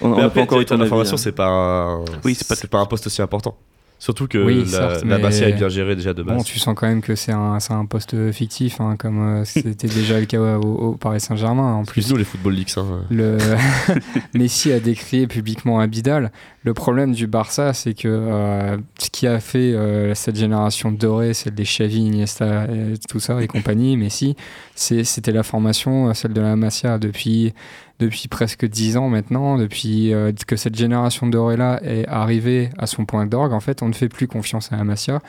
On n'a pas encore eu ton avis. d'information, hein. c'est pas, un, Oui, c'est pas- c'est pas un poste aussi important. Surtout que Oui, la, certes, la est bien gérée déjà de base. Bon, tu sens quand même que c'est un, c'est un poste fictif, hein, comme euh, c'était déjà le cas au, au Paris Saint-Germain. En plus, nous les Football Leagues. hein. le Messi a décrié publiquement Abidal. Le problème du Barça, c'est que euh, ce qui a fait euh, cette génération dorée, celle des Xavi, Iniesta, et tout ça et compagnie, Messi, c'est- c'était la formation, celle de la Masia depuis depuis presque dix ans maintenant, depuis euh, que cette génération dorée-là est arrivée à son point d'orgue, en fait, on ne fait plus confiance à la Masia.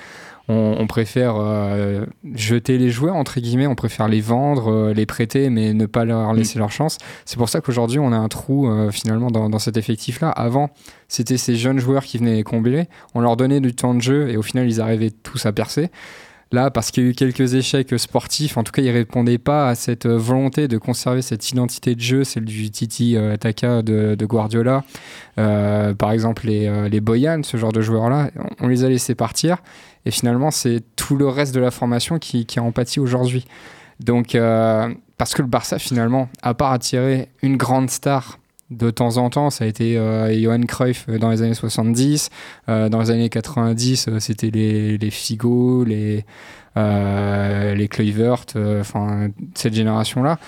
On, on préfère euh, jeter les joueurs, entre guillemets, on préfère les vendre, euh, les prêter, mais ne pas leur laisser leur chance. C'est pour ça qu'aujourd'hui, on a un trou finalement dans, dans cet effectif-là. Avant, c'était ces jeunes joueurs qui venaient les combler, on leur donnait du temps de jeu et au final, ils arrivaient tous à percer. Là, parce qu'il y a eu quelques échecs sportifs, en tout cas, il répondait pas à cette euh, volonté de conserver cette identité de jeu, celle du Titi euh, Taka de, Guardiola. Euh, par exemple, les, euh, les Boyan, ce genre de joueurs-là, on, les a laissés partir. Et finalement, c'est tout le reste de la formation qui, qui en pâtit aujourd'hui. Donc, parce que le Barça, finalement, à part attirer une grande star de temps en temps, ça a été euh, Johan Cruyff dans les années 70. Euh, dans les années 90, euh, c'était les, les Figo, les, euh, les Kluivert, euh, enfin, cette génération-là.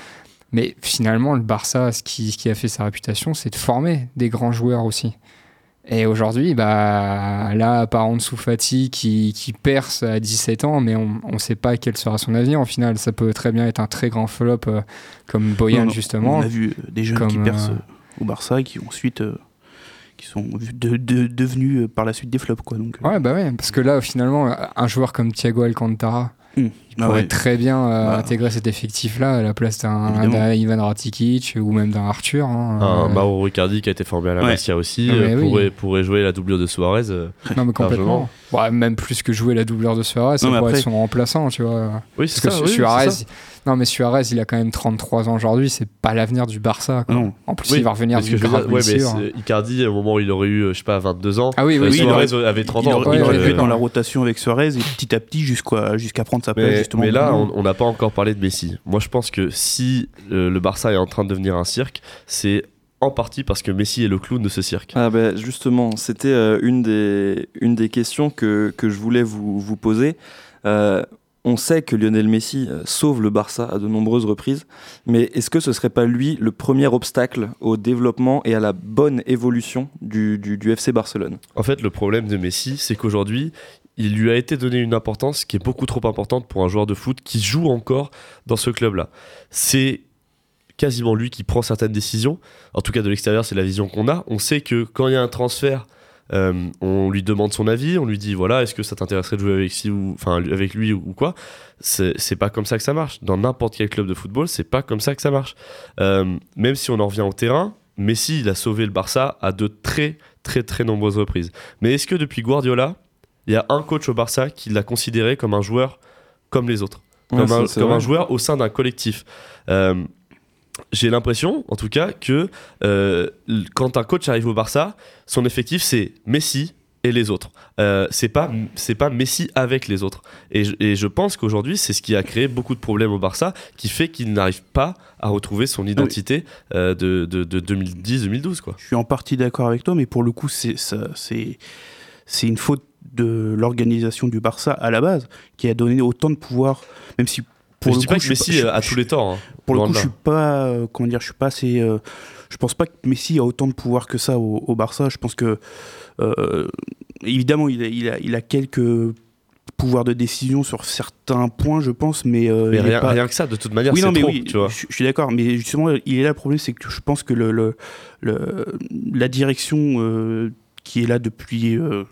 Mais finalement, le Barça, ce qui, ce qui a fait sa réputation, c'est de former des grands joueurs aussi. Et aujourd'hui, bah, là, à part Ansu Fati qui, qui perce à 17 ans, mais on ne sait pas quel sera son avenir. En final, ça peut très bien être un très grand flop euh, comme Boyan, Non, non, justement. On a vu euh, des jeunes Comme, qui percent euh, euh, au Barça et qui ensuite euh, qui sont de- de- devenus euh, par la suite des flops quoi. Donc, euh, Ouais, bah ouais, parce que là, finalement, un joueur comme Thiago Alcantara, hum. Il Ah pourrait ouais. très bien euh, Bah. intégrer cet effectif-là à la place d'un Ivan Rakitic ou même d'un Arthur. hein. Un Euh, Mauro Riccardi qui a été formé à la Ouais. Masia aussi Ah, euh, oui. pourrait, pourrait jouer la doublure de Suarez. euh. Non, mais complètement. Ouais, même plus que jouer la doubleur de Suarez, ça Non, pourrait après- être son remplaçant, tu vois. Oui, c'est ça. Oui, Suarez, ça. non mais Suarez, il a quand même 33 ans aujourd'hui, c'est pas l'avenir du Barça. quoi. Non. En plus, Oui, il va revenir veux grave ouais, mais Icardi, au moment où il aurait eu, euh, je sais pas, 22 ans, Ah oui, oui, oui, il Suarez aurait- avait 30 il ans. il aurait pu être dans la rotation avec Suarez et petit à petit jusqu'à jusqu'à prendre sa place Mais, justement. mais là, on on n'a pas encore parlé de Messi. Moi, je pense que si euh, le Barça est en train de devenir un cirque, c'est en partie parce que Messi est le clown de ce cirque. Ah ben justement, c'était euh, une, des, une des questions que, que je voulais vous, vous poser. Euh, on sait que Lionel Messi sauve le Barça à de nombreuses reprises, mais est-ce que ce serait pas lui le premier obstacle au développement et à la bonne évolution du, du, du FC Barcelone? En fait, le problème de Messi, c'est qu'aujourd'hui, il lui a été donné une importance qui est beaucoup trop importante pour un joueur de foot qui joue encore dans ce club-là. C'est quasiment lui qui prend certaines décisions. En tout cas, de l'extérieur, c'est la vision qu'on a. On sait que quand il y a un transfert, euh, on lui demande son avis, on lui dit voilà, est-ce que ça t'intéresserait de jouer avec, ou, avec lui ou, quoi? C'est c'est pas comme ça que ça marche. Dans n'importe quel club de football, c'est pas comme ça que ça marche. Euh, même si on en revient au terrain, Messi, il a sauvé le Barça à de très, très, très nombreuses reprises. Mais est-ce que depuis Guardiola, il y a un coach au Barça qui l'a considéré comme un joueur comme les autres Ouais, Comme, un, comme joueur au sein d'un collectif Euh, J'ai l'impression, en tout cas, que euh, quand un coach arrive au Barça, son effectif c'est Messi et les autres. Euh, c'est pas c'est pas Messi avec les autres. Et je, et je pense qu'aujourd'hui c'est ce qui a créé beaucoup de problèmes au Barça, qui fait qu'il n'arrive pas à retrouver son identité euh, de, de, de 2010-2012 quoi. Je suis en partie d'accord avec toi, mais pour le coup, c'est c'est une faute de l'organisation du Barça à la base qui a donné autant de pouvoir, même si pour je le dis coup, pas que Messi je- a je- tous les torts. hein. Pour le coup, je suis pas, euh, comment dire, je suis pas assez. euh, je pense pas que Messi a autant de pouvoir que ça au, au Barça. Je pense que, euh, évidemment, il a, il, a, il a quelques pouvoirs de décision sur certains points, je pense, mais, euh, Mais il rien, pas- rien que ça, de toute manière, oui, c'est non, mais trop, oui, tu vois. Je, je suis d'accord, mais justement, il est là le problème, c'est que je pense que le, le, le- la direction qui est là depuis, euh,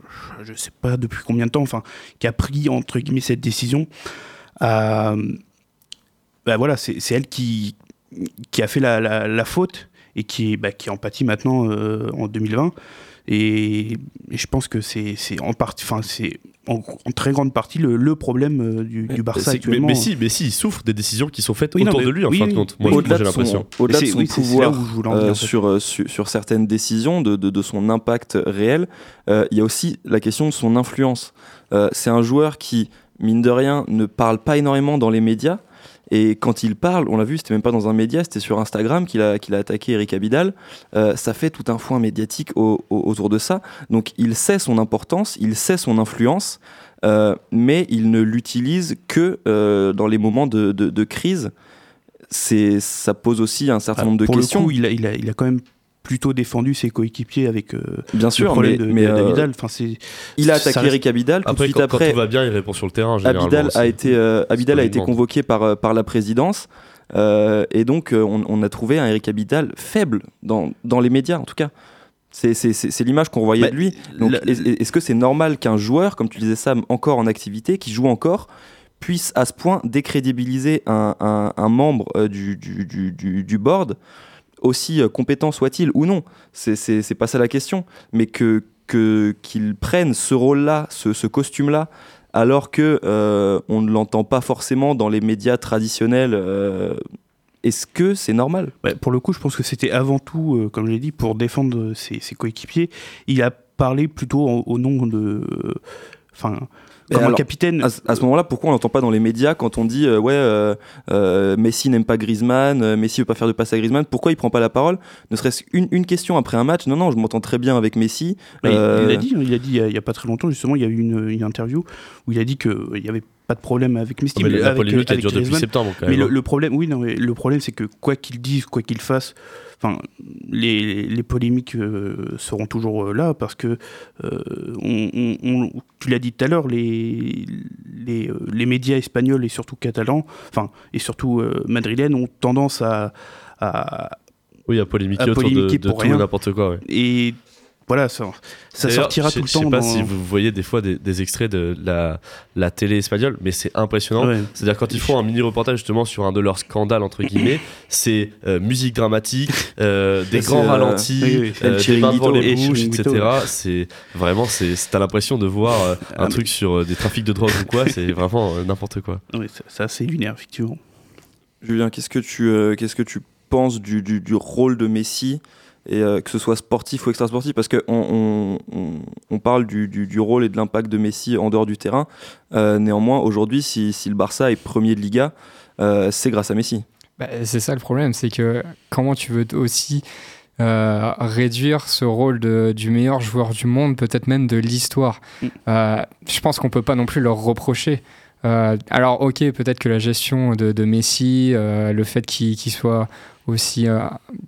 je sais pas depuis combien de temps, enfin, qui a pris entre guillemets cette décision, euh, bah voilà, c'est elle qui, qui a fait la, la, faute et qui, bah, qui en pâtit maintenant euh, en 2020. Et, et je pense que c'est en partie, enfin c'est en, en très grande partie le, le problème euh, du, du Barça C'est- mais, actuellement. mais si, mais si, il souffre des décisions qui sont faites Oui, non, autour mais- de lui, en oui, fin de compte. Moi, Au-delà j'ai de son, l'impression. au-delà de pouvoir euh, en fait. sur, euh, sur, sur certaines décisions, de, de, de son impact réel, euh, il y a aussi la question de son influence. Euh, c'est un joueur qui, mine de rien, ne parle pas énormément dans les médias. Et quand il parle, on l'a vu, c'était même pas dans un média, c'était sur Instagram qu'il a, qu'il a attaqué Eric Abidal. Euh, ça fait tout un foin médiatique au- au- autour de ça. Donc il sait son importance, il sait son influence, euh, mais il ne l'utilise que euh, dans les moments de, de- de crise. C'est, ça pose aussi un certain nombre de pour questions. le coup, il a, il, a, il a quand même plutôt défendu ses coéquipiers avec euh, Bien le sûr, mais, problème de, mais, de- euh. Enfin, c'est il a attaqué reste- Eric Abidal. Tout de Après, suite quand, quand après, tout va bien, il répond sur le terrain. généralement Abidal a été, euh, Abidal a été convoqué par, euh, par la présidence. euh, et donc, euh, on, on a trouvé un Eric Abidal faible dans, dans les médias, en tout cas. C'est, c'est, c'est, c'est l'image qu'on voyait Bah, de lui. Est-ce que c'est normal qu'un joueur, comme tu disais Sam, encore en activité, qui joue encore, puisse à ce point décrédibiliser un, un- un membre euh, du, du, du, du- du board, aussi euh, compétent soit-il ou non C'est, pas ça la question. Mais que, que, qu'il prenne ce rôle-là, ce, costume-là, alors que euh, on ne l'entend pas forcément dans les médias traditionnels. euh, Est-ce que c'est normal? Ouais, pour le coup, je pense que c'était avant tout, comme je l'ai dit, pour défendre ses, coéquipiers. Il a parlé plutôt au, nom de. Enfin, Mais comme un alors, capitaine. À, ce- à ce moment-là, pourquoi on l'entend pas dans les médias quand on dit euh, ouais euh, euh, Messi n'aime pas Griezmann, euh, Messi veut pas faire de passe à Griezmann Pourquoi il prend pas la parole? Ne serait-ce qu'une une question après un match Non, non, je m'entends très bien avec Messi. Mais il- Il l'a dit, il a dit il y a- il y a pas très longtemps, justement, il y a eu une, une interview où il a dit qu'il n'y avait pas de problème avec Messi. Ah, mais mais la avec, polémique elle dure avec depuis septembre quand Mais même. le, hein. le problème, oui, non, mais le problème, c'est que quoi qu'il dise, quoi qu'il fasse, enfin, les, les polémiques euh, seront toujours euh, là parce que euh, on, on- on- tu l'as dit tout à l'heure, les les, les médias espagnols et surtout catalans, enfin et surtout madrilènes ont tendance à, à Oui, à polémiquer autour de, pour tout rien. n'importe quoi. ouais. et voilà, ça, sortira tout le Je sais temps. pas dans- si vous voyez des fois des, des extraits de la, la télé espagnole, mais c'est impressionnant. Ouais. C'est-à-dire quand ils font un mini reportage justement sur un de leurs scandales entre guillemets, c'est euh, musique dramatique, euh, des grands euh, ralentis, oui, oui, euh, El des mains devant Chiringuito les bouches, etc. C'est vraiment, c'est t'as l'impression de voir euh, Ah, un mais- truc sur euh, des trafics de drogue ou quoi. C'est vraiment euh, n'importe quoi. Ouais, ça- c'est lunaire, effectivement. Julien, qu'est-ce que tu euh, qu'est-ce que tu penses du, du, du rôle de Messi et euh, que ce soit sportif ou extra-sportif parce que on, on, on- on parle du, du, du rôle et de l'impact de Messi en dehors du terrain. Euh, néanmoins, aujourd'hui, si, si le Barça est premier de Liga, euh, c'est grâce à Messi. Bah, c'est ça le problème, c'est que comment tu veux aussi euh, réduire ce rôle de- du meilleur joueur du monde, peut-être même de l'histoire. Mm. Euh, je pense qu'on peut pas non plus leur reprocher. Euh, alors ok, peut-être que la gestion de, de Messi, euh, le fait qu'il qu'il soit aussi, euh,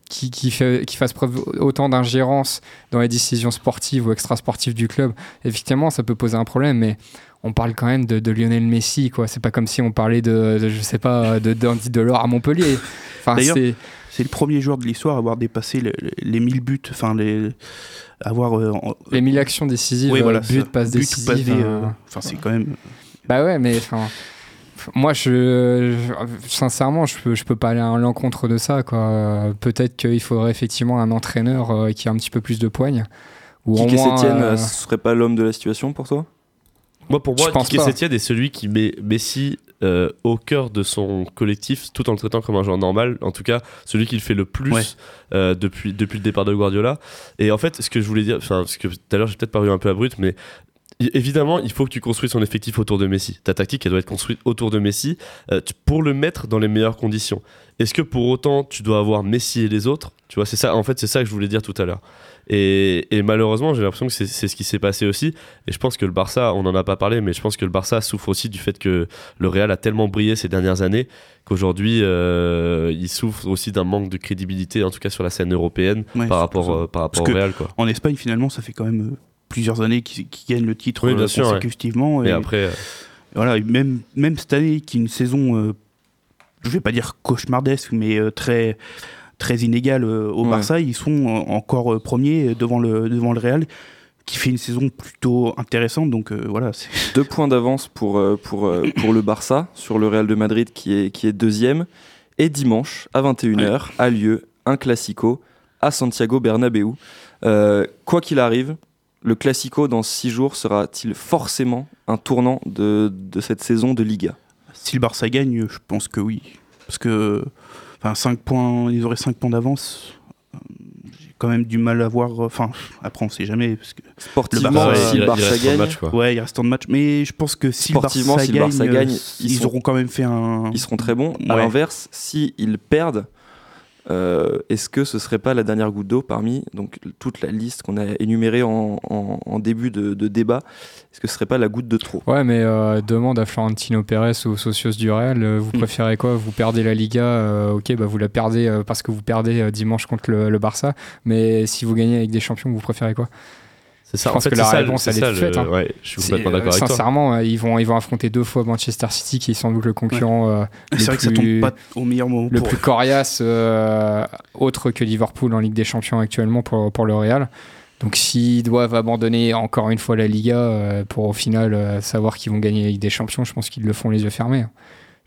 fait- qu'il fasse preuve autant d'ingérence dans les décisions sportives ou extrasportives du club, effectivement, ça peut poser un problème, mais on parle quand même de, de Lionel Messi, quoi. C'est pas comme si on parlait de, de, je sais pas, de d'Andy Delors à Montpellier. Enfin, c'est C'est le premier joueur de l'histoire à avoir dépassé le- le- les 1000 buts, enfin les avoir euh, les 1000 actions décisives, Oui, voilà, euh, but, passe But ou décisive. passe dé, euh, Enfin, c'est quand même. Bah ouais, mais enfin. Moi, je, je- sincèrement, je peux, je peux pas aller à l'encontre de ça. quoi. Peut-être qu'il faudrait effectivement un entraîneur euh, qui a un petit peu plus de poigne. Ou moins, Sétienne, euh, ce serait pas l'homme de la situation pour toi? Moi, pour Je moi, pas. Sétienne est celui qui met Messi euh, au cœur de son collectif, tout en le traitant comme un joueur normal. En tout cas, celui qui le fait le plus Ouais. euh, depuis, depuis le départ de Guardiola. Et en fait, ce que je voulais dire, enfin, ce que tout à l'heure j'ai peut-être paru un peu abrupt, mais évidemment, il faut que tu construises ton effectif autour de Messi. Ta tactique, elle doit être construite autour de Messi euh, pour le mettre dans les meilleures conditions. Est-ce que pour autant, tu dois avoir Messi et les autres? Tu vois, c'est ça. En fait, c'est ça que je voulais dire tout à l'heure. Et, et malheureusement, j'ai l'impression que c'est ce qui s'est passé aussi. Et je pense que le Barça, on n'en a pas parlé, mais je pense que le Barça souffre aussi du fait que le Real a tellement brillé ces dernières années qu'aujourd'hui, euh, il souffre aussi d'un manque de crédibilité, en tout cas sur la scène européenne, Ouais, par rapport, euh, par rapport Parce au Real. Quoi. En Espagne, finalement, ça fait quand même plusieurs années qu'ils gagnent le titre Oui, bien euh, sûr, ouais. consécutivement. Et Et, après, euh, voilà, même, même cette année, qui est une saison, euh, je vais pas dire cauchemardesque, mais euh, très, très inégale euh, au Ouais. Barça, ils sont euh, encore euh, premiers devant le, devant le Real, qui fait une saison plutôt intéressante. Donc euh, voilà, c'est Deux points d'avance pour, euh, pour, euh, pour le Barça sur le Real de Madrid qui est, qui est deuxième. Et dimanche, à 21h, a lieu un Classico à Santiago Bernabéu. Euh, quoi qu'il arrive, le Classico dans six jours sera-t-il forcément un tournant de, de cette saison de Liga? Si le Barça gagne, je pense que oui. Parce que enfin, 5 points, ils auraient 5 points d'avance. J'ai quand même du mal à voir. Enfin, après, on sait jamais. Parce que, Sportivement, Barça, ouais, si il- le il Barça gagne, match, quoi. ouais, il reste tant de matchs. Mais je pense que si le Sportivement, Barça si le gagne, Barça gagne, ils, ils sont- auront quand même fait un. ils seront très bons. À Ouais. l'inverse, si ils perdent, euh, est-ce que ce serait pas la dernière goutte d'eau parmi donc toute la liste qu'on a énumérée en, en- en début de, de débat Est-ce que ce serait pas la goutte de trop? Ouais, mais euh, demande à Florentino Pérez ou aux socios du Real, euh, vous Mm. préférez quoi? Vous perdez la Liga, ok, bah vous la perdez parce que vous perdez dimanche contre le, le Barça, mais si vous gagnez avec des champions, vous préférez quoi? C'est ça. je En pense fait, que la ça, réponse, c'est elle est ça, le- hein. ouais, je suis complètement d'accord avec toi. Sincèrement, euh, ils vont, ils vont affronter deux fois Manchester City, qui est sans doute le concurrent euh, le C'est vrai que ça plus- tombe pas au meilleur moment le pour plus coriace, euh, autre que Liverpool en Ligue des Champions actuellement pour, pour le Real. Donc s'ils doivent abandonner encore une fois la Liga euh, pour au final euh, savoir qu'ils vont gagner la Ligue des Champions, je pense qu'ils le font les yeux fermés. hein.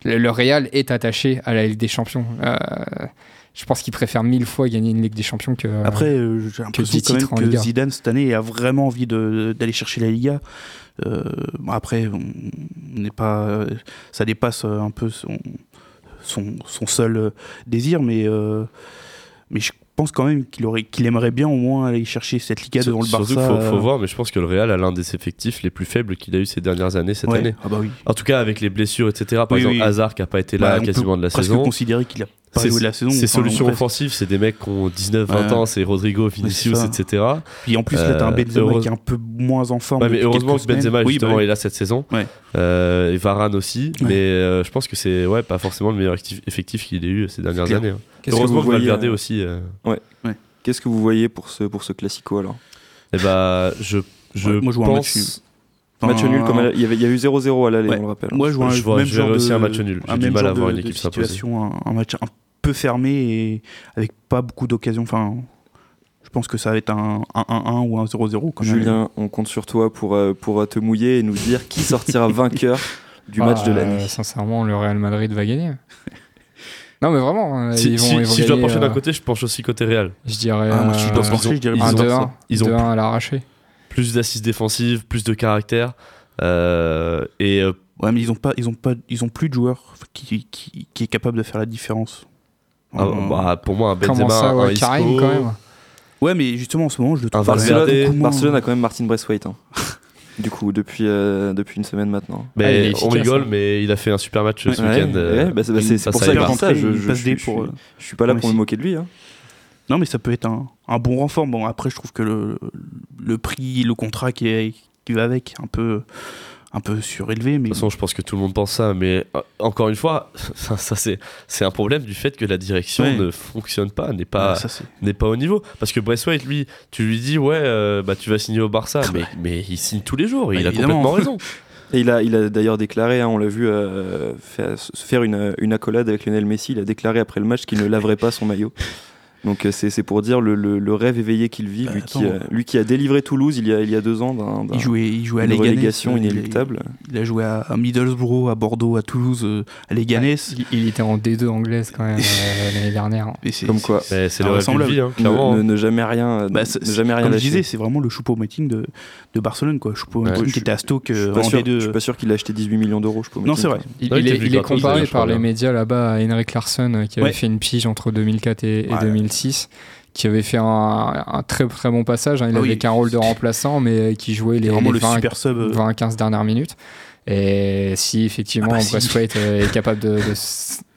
le, le Real est attaché à la Ligue des Champions. Je pense qu'il préfère mille fois gagner une Ligue des Champions que. Après, euh, j'ai l'impression quand même que Liga. Zidane cette année a vraiment envie de- d'aller chercher la Liga. Euh, bon, après, on on n'est pas, ça dépasse euh, un peu son, son, son seul euh, désir, mais, euh, mais je pense quand même qu'il aurait, qu'il aimerait bien au moins aller chercher cette Liga devant le Surtout Barça. qu'il faut, faut voir, mais je pense que le Real a l'un des effectifs les plus faibles qu'il a eu ces dernières années, cette ouais. année. Ah bah oui. En tout cas, avec les blessures, etc. Par Oui, exemple, oui. Hazard qui a pas été Bah, là on peut quasiment de la presque saison. considérer qu'il a enfin, solutions offensives, c'est des mecs qui ont 19-20 Ouais. ans, c'est Rodrigo, Vinicius, etc. Puis en plus, là, t'as un Euh, Benzema qui est un peu moins en forme. Ouais, mais depuis heureusement que Benzema semaines. Oui, justement bah oui. est là cette saison. Ouais. Euh, et Varane aussi. Ouais. Mais euh, je pense que c'est ouais, pas forcément le meilleur actif- effectif qu'il ait eu ces dernières années. hein. Qu'est-ce que Heureusement vous que voyez, Valverde euh, aussi. euh, Qu'est-ce que vous voyez pour ce, pour ce classico alors? Et bah, je, je Ouais, moi, je pense. Match nul comme la- il y, avait, il y a eu 0-0 à l'aller, Ouais. on le rappelle. Moi, je vois un Je vois- même je genre aussi de- un match nul. J'ai un du même mal à genre voir de- une équipe situation, un, un match un peu fermé et avec pas beaucoup d'occasions. Enfin, je pense que ça va être un 1-1 ou un 0-0. quand même. Julien, on compte sur toi pour, euh, pour euh, te mouiller et nous dire qui sortira vainqueur du match de Ah, l'année. euh, Sincèrement, le Real Madrid va gagner. non, mais vraiment, euh, Si, ils vont, si- ils vont si je dois gagner, pencher d'un euh, côté, je penche aussi côté Real. je dirais Ah, moi, si je dois euh, pencher, je dirais ils un ont- 2-1 ils ont 2-1 à l'arraché. Plus d'assises défensives, plus de caractère. euh, et euh, Ouais, mais ils ont pas, ils ont pas, ils ont plus de joueurs qui, qui, qui est capable de faire la différence. ah, Euh, bah, pour moi, un Benzema, un ouais, Isco, Karim quand même. ouais, mais justement en ce moment, je le trouve Un. Barcelone, beaucoup moins- Barcelone a quand même Martin Braithwaite. hein. du coup, depuis, euh, depuis une semaine maintenant. Mais Ah, on rigole, hein. mais il a fait un super match ce Ouais, week-end. euh, ouais, bah, c'est bah, c'est- pour ça ça que ira. je. Je, suis pas là Ouais, pour me moquer de lui. hein. Non, mais ça peut être un, un bon renfort. Bon, après, je trouve que le, le prix, le contrat qui, est, qui va avec, un peu, un peu surélevé. Mais De toute façon, je pense que tout le monde pense ça, mais euh, encore une fois, ça, ça, c'est c'est un problème du fait que la direction Ouais. ne fonctionne pas, n'est pas, Ouais, ça, c'est- n'est pas au niveau. Parce que Braithwaite, lui, tu lui dis ouais, euh, bah tu vas signer au Barça, Ah mais, mais il signe tous les jours, Bah, il a complètement raison. Et il a, il a d'ailleurs déclaré, hein, on l'a vu euh, faire une, une accolade avec Lionel Messi, il a déclaré après le match qu'il ne laverait pas son maillot. Donc euh, c'est c'est pour dire le, le- le rêve éveillé qu'il vit, Bah, lui, qui, euh, lui qui a délivré Toulouse il y a, il y a deux ans d'un il jouait, il jouait à relégation il- inéluctable. Il, a joué à, Middlesbrough, à Bordeaux, à Toulouse, euh, à Leganés. Il, il était en D2 anglaise quand même euh, l'année dernière. Et Comme quoi. c'est- c'est le rêve invraisemblable. vie, hein, Ne, clairement. ne- ne jamais rien, Bah, ne c'est- jamais rien Comme je disais, c'est vraiment le choupo-moting de, de Barcelone. quoi. Choupo-Moting Ouais, qui était à Stoke Je suis euh, pas en sûr- D2. je suis pas sûr qu'il a acheté 18 millions d'euros. Non, c'est vrai. Il, Ouais, il est, comparé par les médias là-bas à Henrik Larsson euh, qui avait fait une pige entre 2004 et, et Ouais. 2006 qui avait fait un, un très très bon passage. hein. Il Ah avait oui. qu'un rôle de remplaçant mais qui jouait les, les le 20, super sub. euh, 20-15 dernières minutes. Et si effectivement Ah bah. Braithwaite euh, est capable de,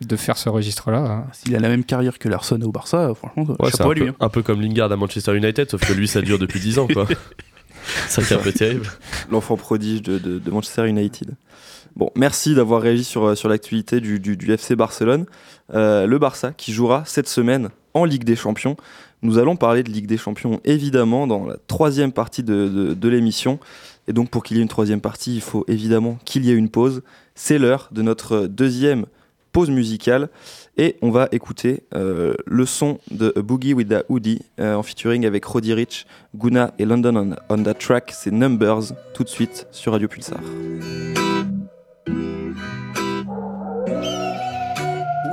de faire ce registre-là, hein. S'il a la même carrière que Larson au Barça, franchement, Ouais, c'est chapeau à lui. peu, hein. un peu comme Lingard à Manchester United, sauf que lui, ça dure depuis 10 ans, quoi. ça qui est un peu terrible. L'enfant prodige de, de- de Manchester United. Bon, merci d'avoir réagi sur, euh, sur l'actualité du, du- du FC Barcelone. Euh, le Barça qui jouera cette semaine en Ligue des Champions. Nous allons parler de Ligue des Champions évidemment dans la troisième partie de, de- l'émission. Et donc pour qu'il y ait une troisième partie, il faut évidemment qu'il y ait une pause. C'est l'heure de notre deuxième pause musicale. Et on va écouter euh, le son de A Boogie with the Hoodie euh, en featuring avec Roddy Rich, Guna et London on, on that track. C'est Numbers tout de suite sur Radio Pulsar.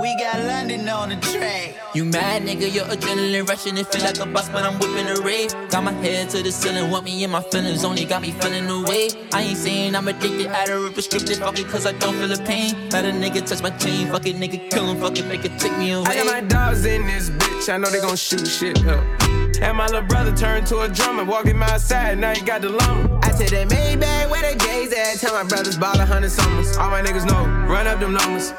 We got London on the track. You mad, nigga? Your adrenaline rushing. It feel like a bus, but I'm whipping a rave. Got my head to the ceiling, want me in my feelings. Only got me feeling away. I ain't saying I'm addicted, out of prescriptive. Fuck it, cause I don't feel the pain. Let a nigga touch my chain. Fuck it, nigga, kill him. Fuck it, make it take me away. I got my dogs in this bitch, I know they gon' shoot shit up. And my little brother turned to a drummer, walked my side, now he got the lumber. I said that Maybach, where the J's at? Tell my brothers bought a hundred summers. All my niggas know, run up them numbers.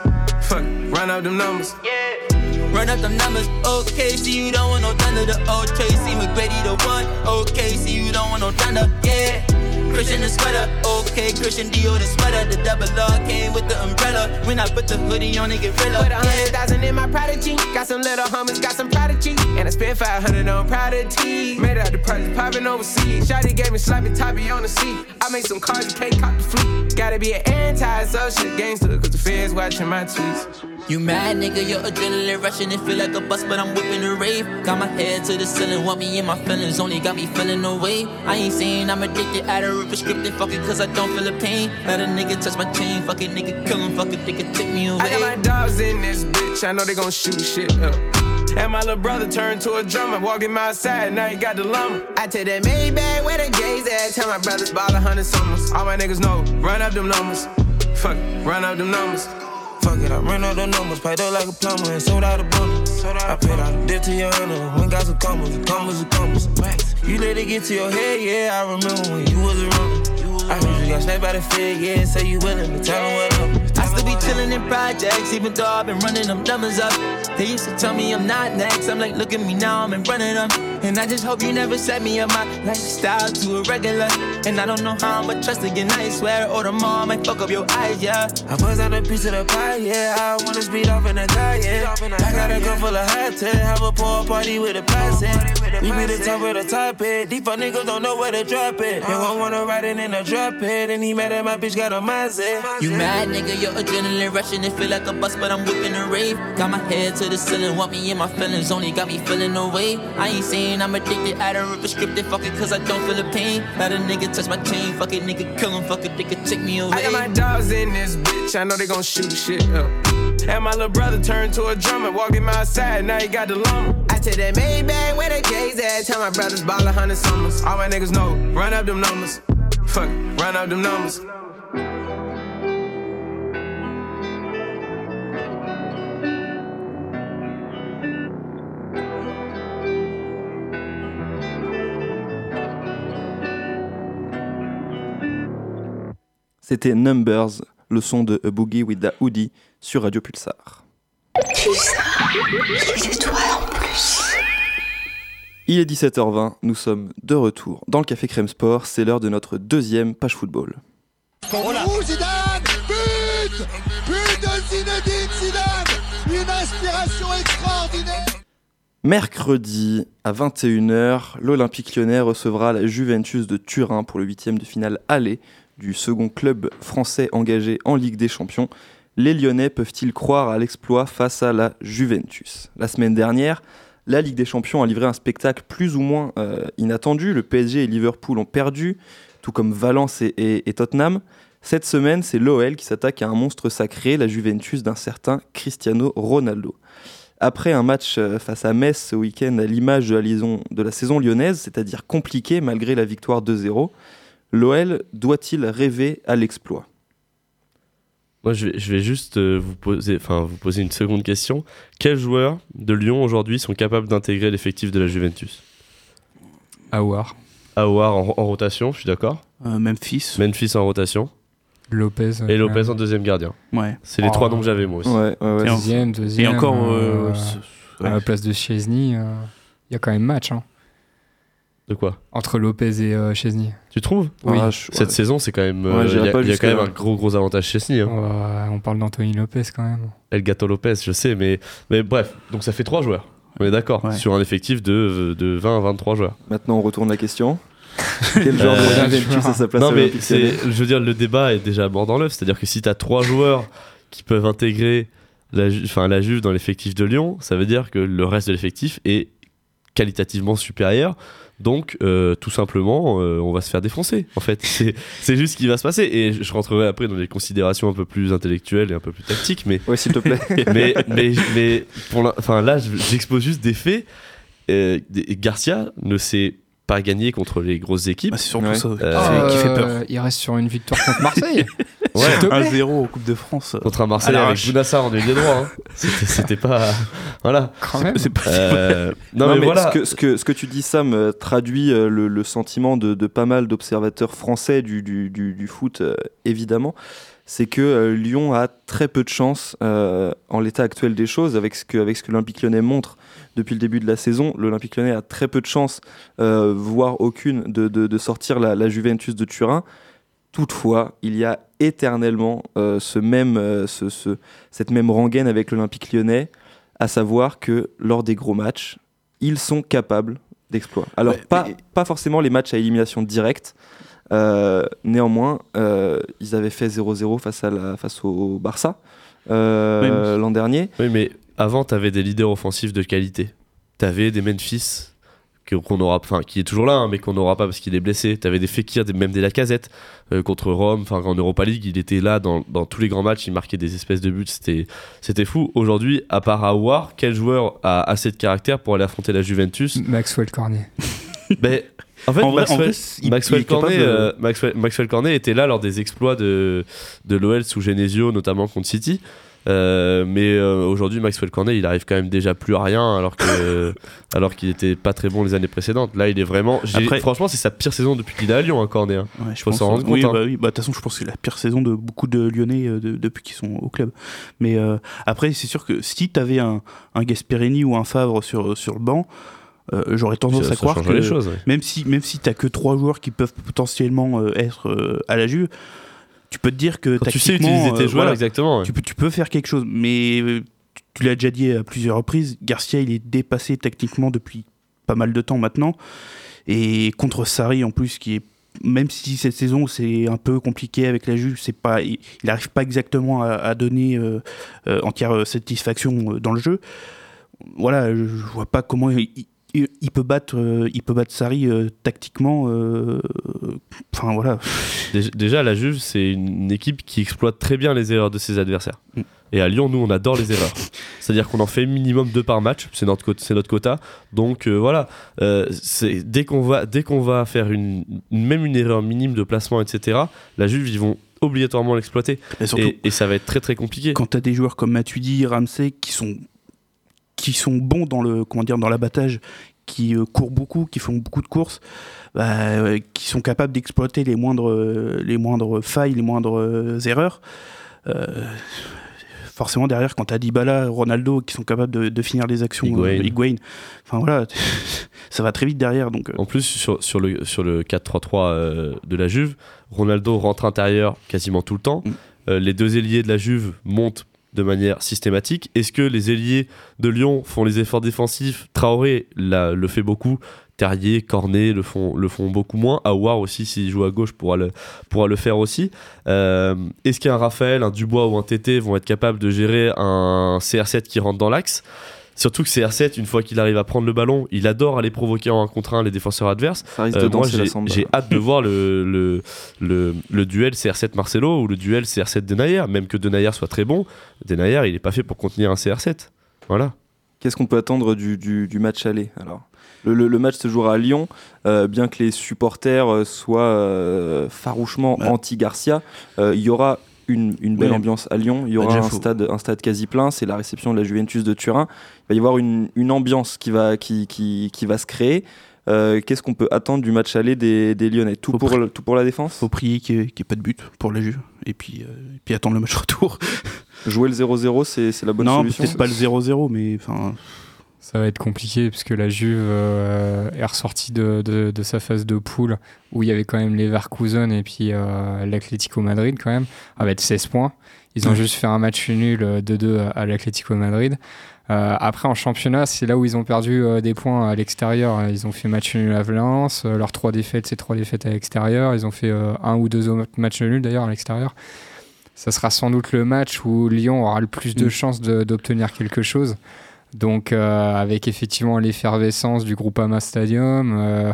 Fuck, run up them numbers. Yeah. Run up them numbers, okay. See you don't want no thunder. The old Tracy McGrady, the one, okay. See you don't want no thunder, yeah. Christian the sweater, okay. Christian Dior the sweater. The double R came with the umbrella. When I put the hoodie on, it get realer. Put a hundred thousand in my prodigy. Got some little homies, got some prodigy. And I spent 500 on prodigy. Made out the price popping overseas. Shotty gave me sloppy toppy on the seat. I made some cars, you can't cop the fleet. Gotta be an anti-social gangster, cause the feds watching my tweets. You mad, nigga, your adrenaline rushing. It feel like a bus, but I'm whipping the rave. Got my head to the ceiling, want me in my feelings. Only got me feeling away. I ain't saying I'm addicted, out of prescriptive. Fuck it, cause I don't feel the pain. Let a nigga touch my chain. Fuck it, nigga, kill him. Fuck it, nigga, take me away. I got my dogs in this bitch, I know they gon' shoot shit up. And my little brother turned to a drummer, walking my side, now he got the lumber. I take that Maybach where the gays at, tell my brothers ball a hundred summers. All my niggas know, run up them numbers. Fuck it, run up them numbers. Fuck it, I ran up the numbers, paid up like a plumber and sold out a I paid out dip to your honor, when got some commas, commas, the commas. You let it get to your head, yeah, I remember when you was around. I heard you got sniped by the fed, yeah, say you willing to tell them what up. I still be chillin' in projects, even though I've been running them numbers up. They used to tell me I'm not next. I'm like, look at me now, I'm in running them. And I just hope you never set me up my lifestyle to a regular. And I don't know how I'ma trust again. I swear, or tomorrow I might fuck up your eyes, yeah. I was on a piece of the pie, yeah. I wanna speed off in a car, yeah. I got a girl full of hot tech, have a pool party with a plastic. We be the top of the top it. These fuck niggas don't know where to drop it. You gon' wanna ride it in a drop it. And he mad at my bitch got a mindset. You mad, nigga, your adrenaline rushing. It feel like a bus, but I'm whipping a rave. Got my head to the ceiling, want me in my feelings. Only got me feeling away. I ain't saying I'm addicted, I don't prescriptive. Fuck it, cause I don't feel the pain. Let a nigga touch my chain. Fuck it, nigga, kill him. Fuck it, nigga, take me away. I got my dogs in this bitch, I know they gon' shoot shit up. And my little brother turned to a drummer, walking my side, now he got the lumber. I take that Maybach where the gays at, tell my brothers ball a hundred summers. All my niggas know, run up them numbers. Fuck, it, run up them numbers. C'était Numbers, le son de A Boogie with the Hoodie sur Radio Pulsar. Il est 17h20, nous sommes de retour dans le Café Crème Sport, c'est l'heure de notre deuxième page football. Mercredi à 21h, l'Olympique lyonnais recevra la Juventus de Turin pour le huitième de finale aller du second club français engagé en Ligue des Champions. Les Lyonnais peuvent-ils croire à l'exploit face à la Juventus? La semaine dernière, la Ligue des Champions a livré un spectacle plus ou moins euh, inattendu. Le PSG et Liverpool ont perdu, tout comme Valence et, Tottenham. Cette semaine, c'est l'OL qui s'attaque à un monstre sacré, la Juventus d'un certain Cristiano Ronaldo. Après un match euh, face à Metz ce week-end à l'image de la, liaison- de la saison lyonnaise, c'est-à-dire compliqué malgré la victoire 2-0, l'OL doit-il rêver à l'exploit? Moi, je vais, je vais juste euh, vous, poser, enfin, vous poser une seconde question. Quels joueurs de Lyon aujourd'hui sont capables d'intégrer l'effectif de la Juventus? Aouar, Aouar en, en rotation, je suis d'accord. Euh, Memphis. Memphis en rotation. Lopez. Et euh, Lopez en deuxième gardien. Ouais. C'est les Oh. trois noms que j'avais moi aussi. Ouais, Deuxième, deuxième. Et encore, euh, euh, à la place de Chesney, euh, il y a quand même match hein, De quoi entre Lopez et euh, Chesney. Tu trouves Oui. Ah, je- Cette ouais. saison, c'est quand même. Euh, Il y a, y quand même un gros gros avantage chez Sny. hein. Euh, on parle d'Anthony Lopez quand même. El Gato Lopez, je sais, mais, mais bref. Donc ça fait trois joueurs. On est d'accord. Ouais. Sur un effectif de, de 20 à 23 joueurs. Maintenant, on retourne la question. Quel genre de Euh, Juventus à sa place non, mais je veux dire, le débat est déjà mort dans l'œuf. C'est-à-dire que si tu as trois joueurs qui peuvent intégrer la, Ju- la Juve dans l'effectif de Lyon, ça veut dire que le reste de l'effectif est qualitativement supérieur. Donc, euh, tout simplement, euh, on va se faire défoncer. En fait, c'est, c'est juste ce qui va se passer. Et je rentrerai après dans des considérations un peu plus intellectuelles et un peu plus tactiques, mais Ouais, s'il te plaît. mais, mais, mais pour la- enfin, là, je- j'expose juste des faits. Euh, Garcia ne s'est pas gagné contre les grosses équipes. Bah, c'est surtout Ouais. ça Euh, qui fait peur. Euh, Il reste sur une victoire contre Marseille. Ouais. S'il te plaît. 1-0 en Coupe de France. Contre un Marseille À avec. Bounassar en ailier droit. hein. C'était, pas. Voilà. Quand même. C'est pas Euh, non, Non, mais, mais voilà. ce, que, ce, que, ce que tu dis, Sam, euh, traduit euh, le, le sentiment de, de pas mal d'observateurs français du, du, du- du foot, euh, évidemment. C'est que euh, Lyon a très peu de chance euh, en l'état actuel des choses, avec ce que, avec ce que l'Olympique lyonnais montre depuis le début de la saison. L'Olympique lyonnais a très peu de chance, euh, voire aucune, de, de, de sortir la, la Juventus de Turin. Toutefois, il y a éternellement euh, ce même, euh, ce, ce- cette même rengaine avec l'Olympique lyonnais, à savoir que lors des gros matchs, ils sont capables d'exploits. Alors, Ouais, pas, mais- pas forcément les matchs à élimination directe. euh, néanmoins, ils avaient fait 0-0 face, à la, face au Barça l'an dernier. Oui, mais avant, t'avais des leaders offensifs de qualité. T'avais des Memphis qu'on aura, enfin, qui est toujours là, hein, mais qu'on n'aura pas parce qu'il est blessé. T'avais des Fekir, même des Lacazette euh, contre Rome. Enfin, en Europa League, il était là dans, dans tous les grands matchs. Il marquait des espèces de buts. C'était, c'était fou. Aujourd'hui, à part Aouar, quel joueur a assez de caractère pour aller affronter la Juventus? Maxwell Cornet. Ben, en fait, En vrai- en Maxwell, il- il Cornet, de- euh, Maxwell, Maxwell Cornet était là lors des exploits de, de l'OL sous Genesio, notamment contre City. Euh, mais euh, aujourd'hui, Maxwell Cornet, il arrive quand même déjà plus à rien, alors que alors qu'il était pas très bon les années précédentes. Là, il est vraiment. Après- franchement, c'est sa pire saison depuis qu'il est à Lyon, hein, Cornet. hein. Ouais, je pense, oui, compte, hein. bah oui, bah, de toute façon, je pense que c'est la pire saison de beaucoup de Lyonnais euh, de- depuis qu'ils sont au club. Mais euh, après, c'est sûr que si tu avais un, un Gasperini ou un Favre sur, sur le banc, euh, j'aurais tendance Ça- à ça croire que les choses. ouais. même si, même si tu que trois joueurs qui peuvent potentiellement euh, être euh, à la Juve, tu peux te dire que Quand tu sais tactiquement, utiliser tes euh, joueurs, voilà, exactement. ouais. tu, peux, tu peux faire quelque chose. Mais euh, tu, l'as déjà dit à plusieurs reprises, Garcia, il est dépassé techniquement depuis pas mal de temps maintenant. Et contre Sarri, en plus, qui est même si cette saison c'est un peu compliqué avec la Juve, c'est pas, il n'arrive pas exactement à, à donner euh, euh, entière satisfaction dans le jeu. Voilà, je, je vois pas comment il, il- il peut battre, euh, il peut battre Sarri euh, tactiquement. euh, Enfin voilà. Déjà, déjà, la Juve, c'est une équipe qui exploite très bien les erreurs de ses adversaires. Mm. Et à Lyon, nous, on adore les erreurs. C'est-à-dire qu'on en fait minimum deux par match, c'est notre, quota- c'est notre quota. Donc euh, voilà, Euh, dès qu'on va, dès qu'on va faire une, même une erreur minime de placement, etc., la Juve, ils vont obligatoirement l'exploiter. Et, et ça va être très très compliqué. quand tu as des joueurs comme Matuidi, Ramsey qui sont qui sont bons dans le comment dire dans l'abattage, qui euh, courent beaucoup, qui font beaucoup de courses, bah, euh, qui sont capables d'exploiter les moindres euh, les moindres failles, les moindres erreurs. forcément derrière quand t'as Dybala, Ronaldo qui sont capables de, de finir les actions, Higuain. Higuain, enfin voilà, ça va très vite derrière donc. En plus, sur, sur le, sur le 4-3-3 euh, de la Juve, Ronaldo rentre intérieur quasiment tout le temps. Mm. Euh, les deux ailiers de la Juve montent de manière systématique. Est-ce que les ailiers de Lyon font les efforts défensifs? Traoré le fait beaucoup. Terrier, Cornet le font, beaucoup moins. Aouar aussi, s'il joue à gauche, pourra le, pourra le faire aussi. Euh, Est-ce qu'un Raphaël, un Dubois ou un TT vont être capables de gérer un CR7 qui rentre dans l'axe? Surtout que CR7, une fois qu'il arrive à prendre le ballon, il adore aller provoquer en un contre un les défenseurs adverses. Ça risque Euh, moi, j'ai hâte de voir le, le, le, le duel CR7 Marcelo ou le duel CR7 Denayer. Même que Denayer soit très bon, Denayer, il est pas fait pour contenir un CR7. Voilà. Qu'est-ce qu'on peut attendre du, du- du match aller alors? Le, le- le match se jouera à Lyon, euh, bien que les supporters euh, soient euh, farouchement Bah. anti-Garcia. euh, Il y aura une, une belle ambiance à Lyon. Il y aura déjà, un, stade, un stade quasi plein. C'est la réception de la Juventus de Turin. Il va y avoir une, une ambiance qui va, qui, qui, qui va se créer. Euh, Qu'est-ce qu'on peut attendre du match aller des, des Lyonnais? Tout Faut pour, le- tout pour la défense? faut prier qu'il n'y ait, ait pas de but pour la Juve et puis, euh, et puis attendre le match retour. Jouer le 0-0, c'est la bonne non, solution peut-être pas le 0-0, mais enfin. Ça va être compliqué puisque la Juve euh, est ressortie de, de- de sa phase de poule où il y avait quand même Leverkusen et puis euh, l'Atlético Madrid quand même avec 16 points. Ils ont juste fait un match nul euh, 2-2 à, à l'Atlético Madrid. Euh, après en championnat, c'est là où ils ont perdu des points à l'extérieur. Ils ont fait match nul à Valence. Leurs trois défaites, c'est trois défaites à l'extérieur. Ils ont fait un ou deux autres matchs nuls d'ailleurs à l'extérieur. Ça sera sans doute le match où Lyon aura le plus de Mm. chances de- d'obtenir quelque chose. Donc euh, avec effectivement l'effervescence du Groupama Stadium, euh,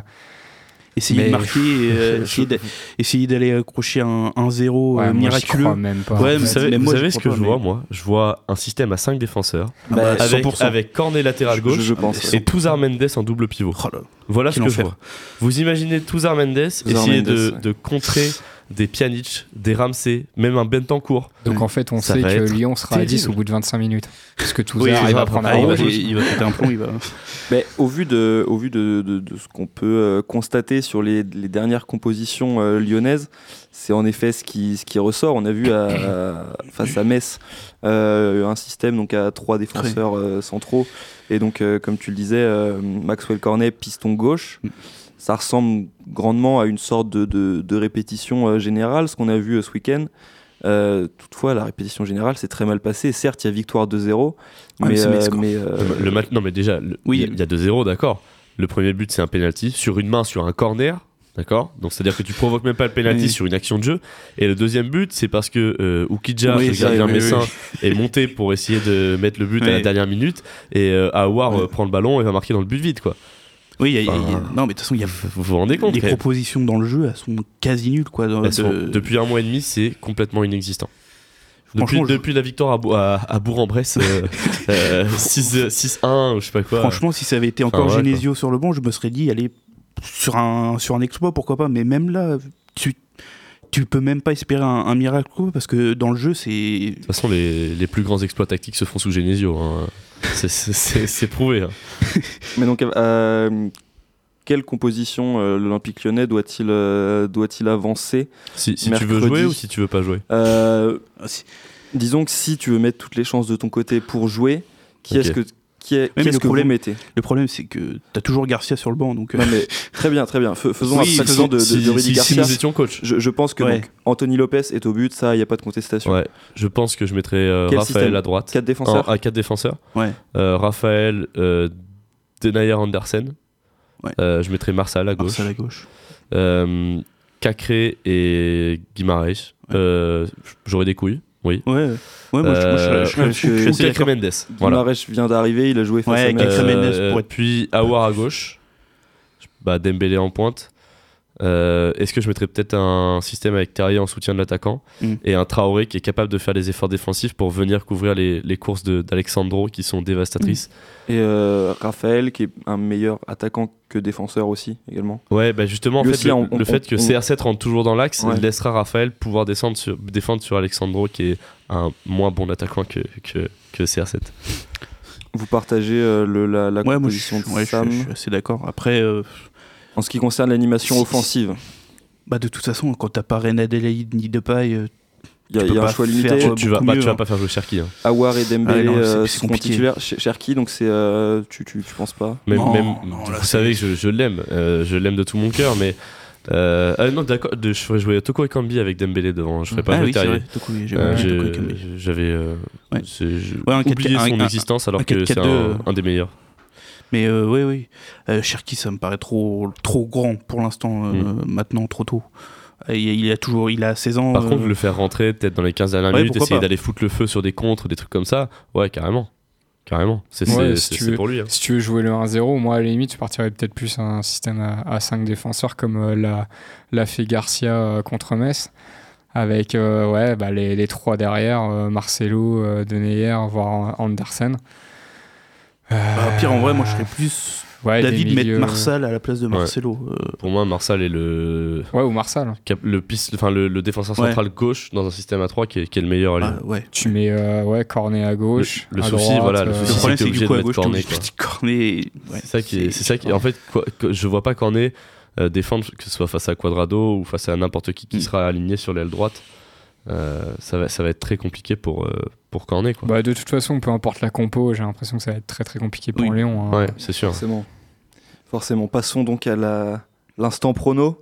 Essayer Mais- de marquer, euh, essayer d'a- essayer d'aller accrocher un 1-0 ouais, euh, moi, j'y miraculeux. crois même pas. Ouais, Vous savez, mais vous moi, savez j'y ce que pas, je vois, mais- moi? Je vois un système à 5 défenseurs Ah bah, avec, 100%. avec Cornet latéral gauche je, je pense. Ah, ouais. et Touzar Mendes en double pivot. Oh là, Voilà ce que je vois. Vous imaginez Touzar Mendes essayer Mendes, de, ouais. de contrer des Pjanic, des Ramsey, même un Bentancourt. Donc en fait, on Ça sait que Lyon sera à 10 terrible. au bout de 25 minutes. Parce que tout Oui, ça, il va prendre un il, va, il- il va péter un plomb, il va. Mais au vu de, au vu de, de- de ce qu'on peut euh, constater sur les, les dernières compositions euh, lyonnaises, c'est en effet ce qui, ce qui ressort. On a vu à- à- face à Metz euh, un système donc à trois défenseurs euh, centraux et donc euh, comme tu le disais, euh, Maxwell Cornet piston gauche. Ça ressemble grandement à une sorte de, de- de répétition euh, générale, ce qu'on a vu euh, ce week-end. Euh, toutefois, la répétition générale s'est très mal passée. Certes, il y a victoire 2-0, Ouais, mais, euh, euh, Le match, non mais déjà, le- Oui. il y a- il y a 2-0, d'accord. Le premier but, c'est un penalty sur une main, sur un corner. D'accord Donc c'est-à-dire que tu provoques même pas le penalty Oui. sur une action de jeu. Et le deuxième but, c'est parce que euh, Ukidja, Oui, le gardien messin, oui. est monté pour essayer de mettre le but à la dernière minute. Et euh, Aouar Oui. prend le ballon et va marquer dans le but vide. Quoi. Euh, Oui, il y a- il y a- Enfin, non, mais de toute façon, il y a Vous vous rendez compte les propositions dans le jeu, elles sont quasi nulles, quoi. sont- de- Depuis un mois et demi, c'est complètement inexistant. Depuis, Franchement, je- depuis la victoire à, Bou- à, à Bourg-en-Bresse, euh, euh, 6 6-1, ou je sais pas quoi. Franchement, si ça avait été encore Enfin, ouais, Genesio sur le banc, je me serais dit, allez, sur un, sur un exploit, pourquoi pas. Mais même là, tu, tu peux même pas espérer un, un miracle, quoi, parce que dans le jeu, c'est. De toute façon, les, les plus grands exploits tactiques se font sous Genesio. hein. C'est- C'est c'est- c'est prouvé. hein. mais donc, euh, quelle composition euh, l'Olympique lyonnais doit-il euh, doit-il avancer Si, si tu veux jouer ou si tu veux pas jouer Euh, Ah, si- Disons que si tu veux mettre toutes les chances de ton côté pour jouer, qui est-ce que qui est, mais qui est-ce le que problème- vous mettez Le problème, c'est que t'as toujours Garcia sur le banc, donc. euh, Non mais très bien, très bien. Fais- Faisons Oui, abstraction de, de, si, de Rudy si- si Garcia. nous étions coach. Je, je pense que Ouais. donc, Anthony Lopez est au but, ça, il n'y a pas de contestation. Ouais, je pense que je mettrais euh, Raphaël à droite. Quatre défenseurs. En- à 4 défenseurs. Ouais. Euh, Raphaël, euh, Denayer Andersen. Ouais. Euh, je mettrais Marsal à gauche. Marcel à gauche. Euh, Cacré et Guimaraes. Euh, J'aurais des couilles, oui. Ouais, ouais, moi, Euh, je- suis Cacré d'accord. Mendes. Voilà. Vient d'arriver, il a joué face Ouais, à Mendes Euh, pour être- Puis Awar à gauche. Bah, Dembélé en pointe. Euh, Est-ce que je mettrais peut-être un système avec Terrier en soutien de l'attaquant Mm. et un Traoré qui est capable de faire des efforts défensifs pour venir couvrir les, les courses de- d'Alexandro qui sont dévastatrices Et euh, Raphaël, qui est un meilleur attaquant que défenseur aussi, également. Ouais, bah justement, en Lui fait, aussi, le, on- le on- fait que on- CR7 rentre toujours dans l'axe Ouais. laissera Raphaël pouvoir descendre sur, défendre sur Alexandro qui est un moins bon attaquant que, que, que CR7. Vous partagez euh, le, la, la Ouais, moi, je, de ouais, je- Sam. je suis assez d'accord. Après, euh, En ce qui concerne l'animation Si- offensive, bah, de toute façon, quand t'as pas Reine Adelaide ni Depay, euh, il y a, y un choix limité. tu, vas, bah, tu vas hein. pas faire jouer Cherki. Hein. Awar et Dembélé Ah, non, c'est- euh, compliqué. titulaires. Cher- Cherki, donc c'est. euh, tu, tu, tu penses pas Même, Non, même- non, vous savez que je, je l'aime, euh, je l'aime de tout mon cœur, mais. Euh, ah non, d'accord, de- je ferais jouer Toko Ekambi avec Dembélé devant, je ferais pas ah jouer oui. J'avais Ouais. Ouais, un oublié 4-4, son un- existence alors un que c'est 4-4-2, un, un des meilleurs. Mais euh, oui, oui. Euh, Cherki, ça me paraît trop, trop grand pour l'instant, euh, Mm. maintenant, trop tôt. Il, il a toujours, il a 16 ans. Par euh, contre, le faire rentrer peut-être dans les 15 dernières Ouais, minutes, essayer d'aller foutre le feu sur des contres, des trucs comme ça, ouais, carrément. Carrément. C'est Ouais, si pour lui. hein. Si tu veux jouer le 1-0, moi à la limite, je partirais peut-être plus un système à, à 5 défenseurs comme euh, l'a, l'a fait Garcia euh, contre Metz. Avec euh, ouais, bah, les, les trois derrière, euh, Marcelo, euh, Denayer, voire Andersen. Bah, pire, en vrai, moi, je serais plus Ouais, David mettre Marsal à la place de Marcelo. euh, Pour moi, Marsal est le, Ouais, ou Marsal. le, piste, enfin, le, le défenseur Ouais. central gauche dans un système à 3 qui est, qui est le meilleur ah, ouais. Tu mets euh, ouais, Cornet à gauche. Le- le à souci, droite, voilà, le euh, souci, Le c'est problème, que c'est que du obligé coup, de à mettre gauche, Cornet, Cornet. ouais, C'est ça qui est, c'est ça qui, en fait, quoi- que je vois pas Cornet euh, défendre, que ce soit face à Quadrado ou face à n'importe qui qui Mm. sera aligné sur l'aile droite. Euh, ça, va, ça va être très compliqué pour, euh, pour Cornet. Quoi. Bah, de toute façon, peu importe la compo, j'ai l'impression que ça va être très très compliqué pour Oui. Léon. hein. Ouais, c'est sûr. Forcément. Forcément. Passons donc à la- l'instant prono.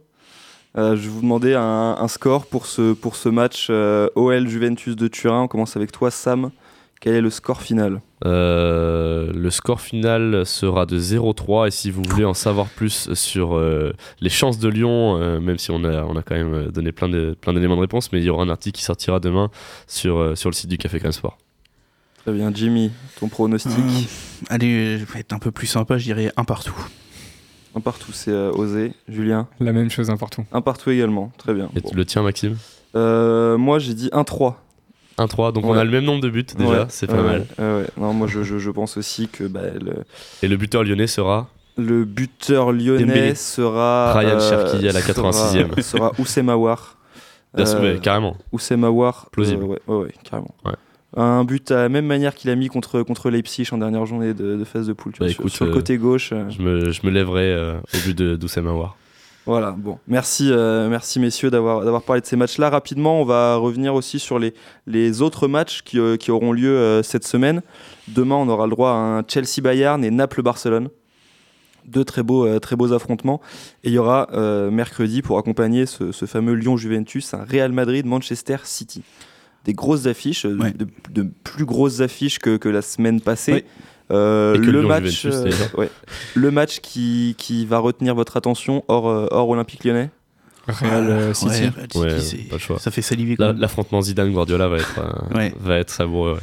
Euh, je vais vous demander un, un score pour ce, pour ce match euh, OL Juventus de Turin. On commence avec toi, Sam. Quel est le score final Euh, le score final sera de 0-3 et si vous voulez en savoir plus sur euh, les chances de Lyon, euh, même si on a, on a quand même donné plein de- plein d'éléments de réponse, mais il y aura un article qui sortira demain sur, euh, sur le site du Café Crème Sport. Très bien, Jimmy, ton pronostic Euh, Allez, je vais être un peu plus sympa, je dirais un partout. Un partout, c'est euh, osé. Julien La même chose, un partout. Un partout également. Très bien. Et Bon. le tien, Maxime? Euh, moi, j'ai dit 1-3. 1-3, donc on a le même nombre de buts déjà, Ouais, c'est pas mal. Non, moi, je, je- je pense aussi que bah, le, Et le buteur lyonnais sera le buteur lyonnais Dembélé. sera. Ryan euh, Cherki à la sera- 86e. Sera Oussem Aouar. Bien sûr, Euh, carrément. Oussem Aouar. Plausible. euh, ouais, carrément. Un but à la même manière qu'il a mis contre, contre Leipzig en dernière journée de, de phase de poule. tu Bah, vois, sur- écoute, sur, le euh, côté gauche. euh, Je me, je me lèverai euh, au but de d'Oussem Aouar. Voilà, bon. Merci, euh, merci messieurs d'avoir d'avoir parlé de ces matchs-là. Rapidement, on va revenir aussi sur les, les autres matchs qui, euh, qui auront lieu euh, cette semaine. Demain, on aura le droit à un Chelsea-Bayern et Naples-Barcelone. Deux très beaux, très beaux affrontements. Et il y aura mercredi, pour accompagner ce, ce fameux Lyon-Juventus, un Real Madrid-Manchester City. des grosses affiches, Ouais. de, de plus grosses affiches que, que la semaine passée. Ouais. Euh, le, Lyon match, Juventus, euh, ouais. le match qui, qui va retenir votre attention hors, euh, hors Olympique lyonnais Real City. Ouais, pas le choix. Ça fait saliver. L'affrontement Zidane-Guardiola va être, euh, Ouais. va être savoureux. ouais.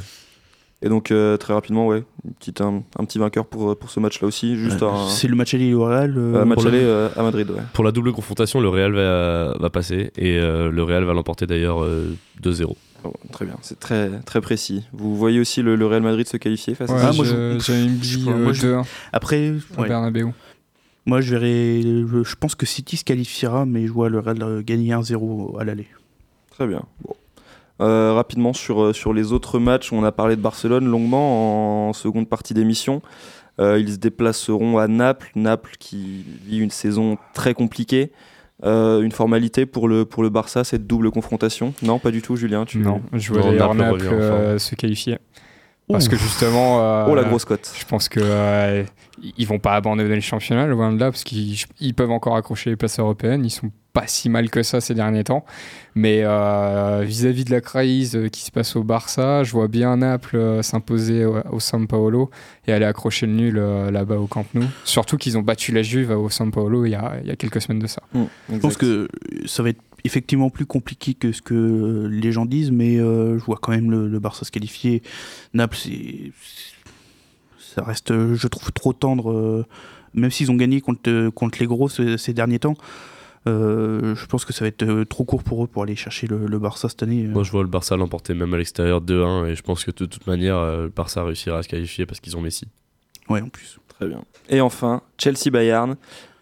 Et donc euh, très rapidement, ouais, une petite, un, un petit vainqueur pour, pour ce match-là aussi. Juste Euh, C'est le match aller au Real. euh, match aller euh, à Madrid. Ouais. Pour la double confrontation, le Real va, va passer et euh, le Real va l'emporter d'ailleurs euh, 2-0. Oh, très bien, c'est très, très précis. Vous voyez aussi le, le Real Madrid se qualifier face Ouais, à ça Ah, moi, je- je- j'ai une je- bille moi, je- 2-1 Après, au ouais. Bernabeu. moi je verrai. Je je pense que City se qualifiera, mais je vois le Real euh, gagner 1-0 à l'aller. Très bien. Bon. Euh, rapidement sur, euh, sur les autres matchs, on a parlé de Barcelone longuement en seconde partie d'émission. Euh, ils se déplaceront à Naples, Naples qui vit une saison très compliquée. Euh, une formalité pour le, pour le Barça, cette double confrontation? Non, pas du tout, Julien. Tu... Non, je vois d'ailleurs Naples euh, se qualifier. Parce que justement. euh, Oh la grosse cote. Je pense que euh, ils vont pas abandonner le championnat, loin de là, parce qu'ils ils peuvent encore accrocher les places européennes. Ils sont pas si mal que ça ces derniers temps. Mais euh, vis-à-vis de la crise euh, qui se passe au Barça, je vois bien Naples euh, s'imposer au, au San Paolo et aller accrocher le nul là-bas au Camp Nou. Surtout qu'ils ont battu la Juve au San Paolo il y a, il y a quelques semaines de ça. Mmh, Je pense que ça va être effectivement plus compliqué que ce que les gens disent, mais euh, je vois quand même le, le Barça se qualifier. Naples, ça reste, je trouve, trop tendre. euh, même s'ils ont gagné contre, contre les gros ce- ces derniers temps, euh, je pense que ça va être euh, trop court pour eux pour aller chercher le, le Barça cette année. euh. Moi, je vois le Barça l'emporter même à l'extérieur 2-1 et je pense que de toute manière, le Barça réussira à se qualifier parce qu'ils ont Messi. Ouais, en plus. Très bien. Et enfin, Chelsea-Bayern.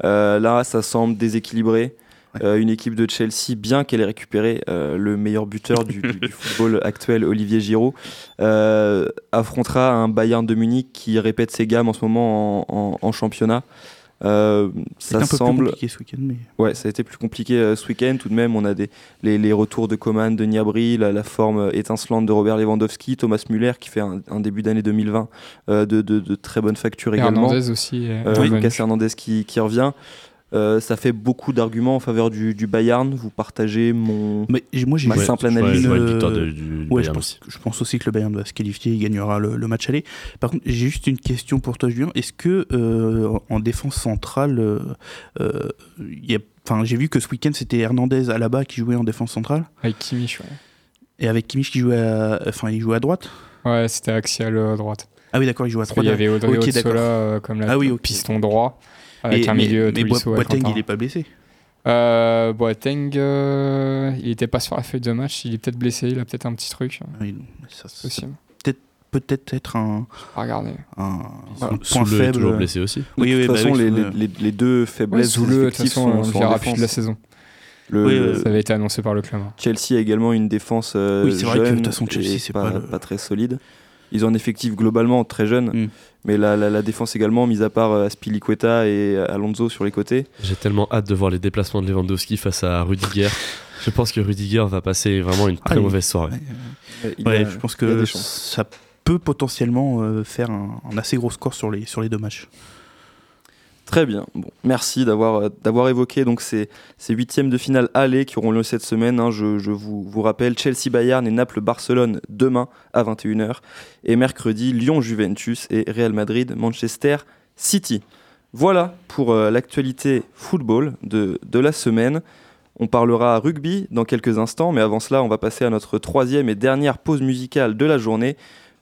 Euh, là, ça semble déséquilibré. Euh, une équipe de Chelsea, bien qu'elle ait récupéré euh, le meilleur buteur du, du- du football actuel, Olivier Giroud, euh, affrontera un Bayern de Munich qui répète ses gammes en ce moment en, en- en championnat. Euh, ça un peu plus semble, compliqué ce week-end, mais ouais, ça a été plus compliqué euh, ce week-end. Tout de même, on a des, les, les retours de Coman, de Niabri, la, la forme euh, étincelante de Robert Lewandowski, Thomas Müller qui fait un, un début d'année 2020 euh, de, de- de très bonne facture Et également. Hernandez aussi. Euh, revenu. Lucas Hernandez qui, qui revient. Euh, ça fait beaucoup d'arguments en faveur du, du Bayern. Vous partagez mon. mais moi Ma simple analyse, je euh, victoire de- du, du Ouais, je Bayern pense, aussi. je pense aussi que le Bayern va se qualifier et gagnera le, le match aller. Par contre, j'ai juste une question pour toi, Julien. Est-ce que euh, en défense centrale, euh, il y a- enfin, j'ai vu que ce week-end c'était Hernandez à la bas qui jouait en défense centrale Avec Kimmich, ouais. et avec Kimmich qui jouait, à, enfin, il jouait à droite. Ouais, c'était axial à droite. Ah oui, d'accord, il jouait à droite. y avait Audrey Ok, Otsola euh, comme la Ah oui, piston droit. Avec Et- un mais- milieu mais, Boa- Boateng, il est pas blessé. Euh, Boateng, euh, il était pas sur la feuille de match, il est peut-être blessé, il a peut-être un petit truc. Oui, ça, Possible. peut-être être un, À regarder. un, un point Soule est faible. toujours blessé aussi. De Oui, toute oui, bah façon, oui, les, Soule, les- les- les deux faiblesses Zoule, de toute façon, sont, on verra plus de la saison. Le, Oui, euh, Ça avait été annoncé par le club. hein. Chelsea a également une défense euh, Oui, c'est vrai que, de toute façon, Chelsea, c'est pas, pas le- pas très solide. Ils ont un effectif globalement très jeune, Mm. Mais la, la- la défense également, mis à part euh, Aspilicueta et Alonso sur les côtés. J'ai tellement hâte de voir les déplacements de Lewandowski face à Rudiger. Je pense que Rudiger va passer vraiment une très Ah, mauvaise soirée. Euh, il Ouais, a- je pense que ça peut potentiellement euh, faire un, un assez gros score sur les, sur les deux matchs. Très bien. Bon, merci d'avoir euh, d'avoir évoqué donc ces, huitièmes de finale aller qui auront lieu cette semaine. hein. Je, je vous, vous rappelle Chelsea Bayern et Naples Barcelone demain à 21h et mercredi Lyon Juventus et Real Madrid Manchester City. Voilà pour euh, l'actualité football de, de la semaine. On parlera rugby dans quelques instants, mais avant cela, on va passer à notre troisième et dernière pause musicale de la journée.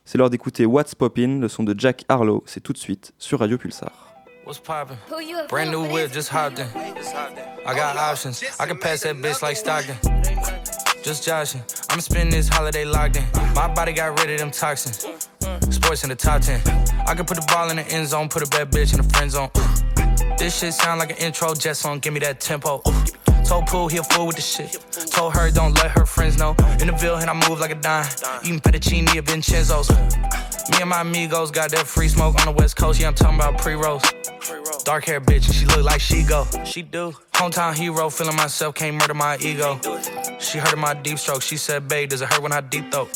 C'est l'heure d'écouter What's Poppin', le son de Jack Harlow. C'est tout de suite sur Radio Pulsar. What's poppin'? Brand new whip, just hopped in. I got options. I can pass that bitch like Stockton. Just joshing. I'ma spending this holiday locked in. My body got rid of them toxins. Sports in the top 10. I can put the ball in the end zone, put a bad bitch in the friend zone. This shit sound like an intro jet song, give me that tempo. Told Pooh he a fool with the shit. Told her don't let her friends know. In the Ville, and I move like a dime. Eating fettuccine at Vincenzo's. Me and my amigos got that free smoke on the west coast. Yeah, I'm talking about pre-rolls. Dark hair bitch, and she look like she go. She do. Hometown hero, feeling myself, can't murder my ego. She heard of my deep stroke. She said, babe, does it hurt when I deep throat?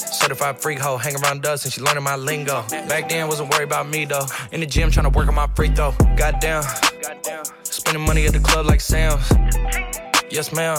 Certified freak hoe, hang around dust, and she learning my lingo. Back then, wasn't worried about me though. In the gym, trying to work on my free throw. Goddamn. Spending money at the club like Sam's. Yes, ma'am.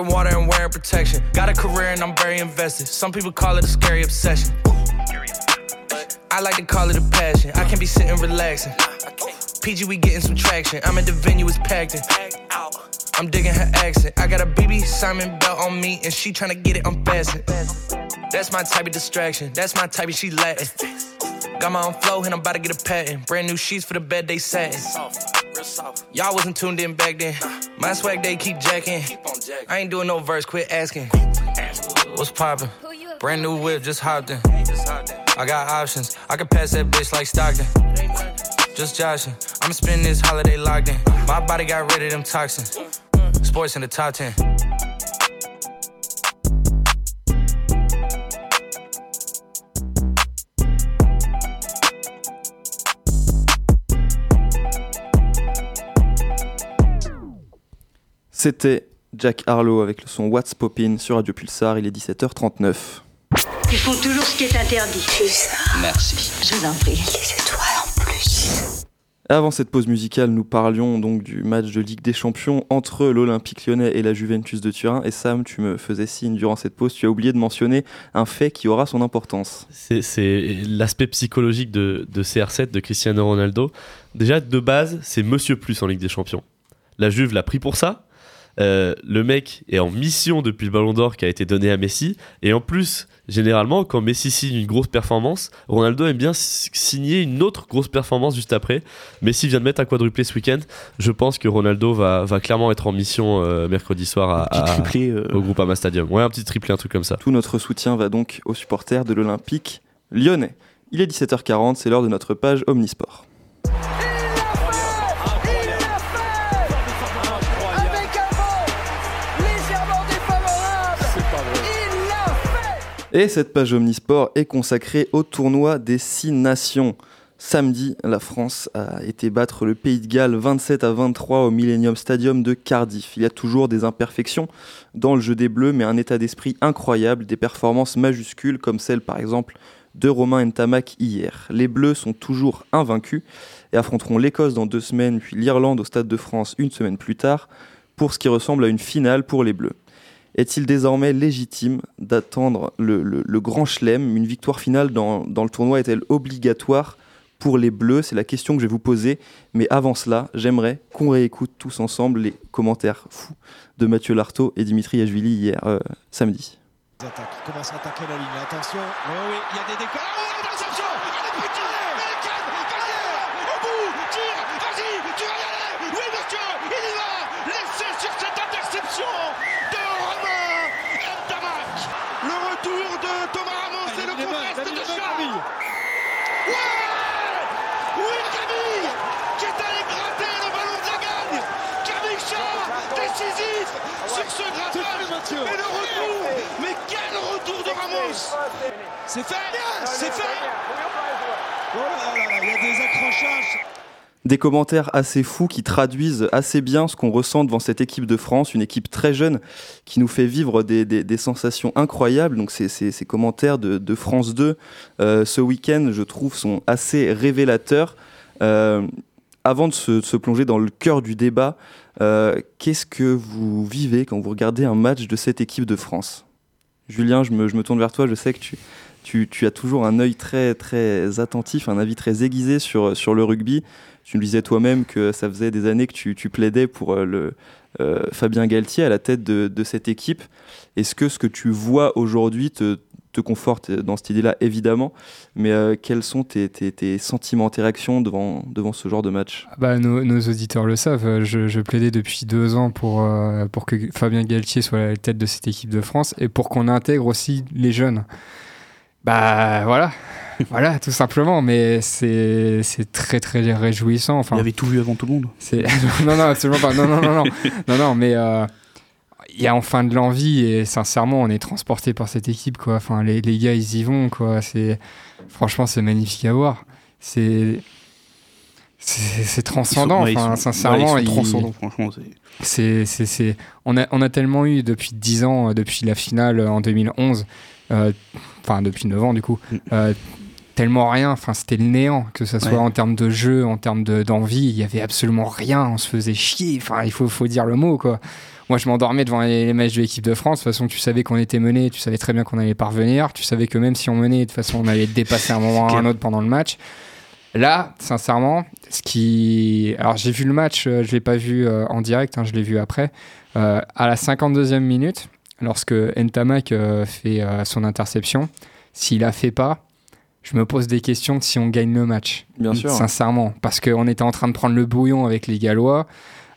water and wearing protection. Got a career and I'm very invested. Some people call it a scary obsession. I like to call it a passion. I can be sitting relaxing. PG, we getting some traction. I'm at the venue, it's packed in. I'm digging her accent. I got a BB Simon belt on me, and she tryna get it unfastened. That's my type of distraction. That's my type of she Latin. Got my own flow, and I'm about to get a patent. Brand new sheets for the bed they satin. Y'all wasn't tuned in back then. My swag they keep jacking. I ain't doing no verse, quit asking. What's poppin'? Brand new whip, just hopped in. I got options. I can pass that bitch like Stockton. Just joshing. I'ma spend this holiday locked in. My body got rid of them toxins. Sports in the top 10. C'était Jack Harlow avec le son What's Poppin' sur Radio Pulsar, il est 17h39. Ils font toujours ce qui est interdit. Merci. Je vous en prie. Plus. Avant cette pause musicale, nous parlions donc du match de Ligue des Champions entre l'Olympique lyonnais et la Juventus de Turin. Et Sam, tu me faisais signe durant cette pause, tu as oublié de mentionner un fait qui aura son importance. C'est- l'aspect psychologique de, de CR7 de Cristiano Ronaldo. Déjà, de base, c'est Monsieur Plus en Ligue des Champions. La Juve l'a pris pour ça. Euh, le mec est en mission depuis le Ballon d'Or qui a été donné à Messi. Et en plus, généralement, quand Messi signe une grosse performance, Ronaldo aime bien signer une autre grosse performance juste après. Messi vient de mettre un quadruplé ce week-end. Je pense que Ronaldo va, va clairement être en mission euh, mercredi soir à, à- triplé. euh, au Groupama Stadium. Ouais, un petit triplé, un truc comme ça. Tout notre soutien va donc aux supporters de l'Olympique lyonnais. Il est 17h40, c'est l'heure de notre page Omnisport. Et cette page Omnisport est consacrée au tournoi des six nations. Samedi, la France a été battre le Pays de Galles 27 à 23 au Millennium Stadium de Cardiff. Il y a toujours des imperfections dans le jeu des Bleus, mais un état d'esprit incroyable, des performances majuscules comme celle par exemple de Romain Ntamak hier. Les Bleus sont toujours invaincus et affronteront l'Écosse dans deux semaines, puis l'Irlande au Stade de France une semaine plus tard, pour ce qui ressemble à une finale pour les Bleus. Est-il désormais légitime d'attendre le, le- grand chelem Une victoire finale dans, dans le tournoi est-elle obligatoire pour les Bleus? C'est la question que je vais vous poser. Mais avant cela, j'aimerais qu'on réécoute tous ensemble les commentaires fous de Mathieu Lartaud et Dimitri Yachvili hier euh, samedi. À attaquer la ligne. Attention. Oui, il y a des décors. Oh, l'interception Il est petit Il est calme Vas-y Au bout Tire Vas-y Tu vas y aller Oui, monsieur Il y va Laissez sur cette interception de Romain Ntamak Le retour de Thomas Ramos et le contexte de Charles Ouais Oui, Camille Qui est allé gratter le ballon de la gagne Camille Chat Décisif sur ce grattage Et le retour Mais quel retour de Ramos C'est fait. C'est fait. Oh là là, il y a des accrochages. Des commentaires assez fous qui traduisent assez bien ce qu'on ressent devant cette équipe de France, une équipe très jeune qui nous fait vivre des, des- des sensations incroyables. Donc ces, ces- ces commentaires de, de France 2 euh, ce week-end, je trouve, sont assez révélateurs. Euh, avant de se, de se plonger dans le cœur du débat, euh, qu'est-ce que vous vivez quand vous regardez un match de cette équipe de France? Julien, je me, me tourne vers toi, je sais que tu, as toujours un œil très, attentif, un avis très aiguisé sur, le rugby. Tu nous disais toi-même que ça faisait des années que tu, plaidais pour euh, euh, Fabien Galtier à la tête de cette équipe. Est-ce que ce que tu vois aujourd'hui te, te conforte dans cette idée-là, évidemment, mais euh, quels sont tes, tes- tes sentiments, tes réactions devant, devant ce genre de match? Bah, nos, nos auditeurs le savent, je, je plaidais depuis deux ans pour, euh, pour que Fabien Galtier soit à la tête de cette équipe de France et pour qu'on intègre aussi les jeunes. Bah voilà, voilà, tout simplement, mais c'est c'est très très réjouissant. Enfin, Il avait tout vu avant tout le monde. c'est non non absolument pas. Non non non non. Non non mais euh, il y a enfin de l'envie et sincèrement, on est transporté par cette équipe. Quoi. Enfin, les, les gars, ils y vont. Quoi. C'est, franchement, c'est magnifique à voir. C'est, c'est, transcendant. Sont- enfin, sont- sincèrement, ouais, ils il- franchement. c'est- c'est, On, a, on a tellement eu depuis 10 ans, euh, depuis la finale euh, en 2011, euh, enfin depuis 9 ans du coup, Mm. euh, tellement rien, enfin c'était le néant, que ce soit Ouais. en termes de jeu, en termes de- d'envie, il y avait absolument rien, on se faisait chier, enfin il faut, faut dire le mot quoi. Moi je m'endormais devant les, les matchs de l'équipe de France, de toute façon tu savais qu'on était mené, tu savais très bien qu'on allait parvenir, tu savais que même si on menait, de toute façon on allait dépasser un moment ou un autre pendant le match. Là, sincèrement, ce qui. Alors, j'ai vu le match, euh, je l'ai pas vu euh, en direct, hein, je l'ai vu après. Euh, à la 52e minute, lorsque Ntamak fait son interception, s'il la fait pas, je me pose des questions de si on gagne le match. Bien sûr. Sincèrement. Parce qu'on était en train de prendre le bouillon avec les Gallois.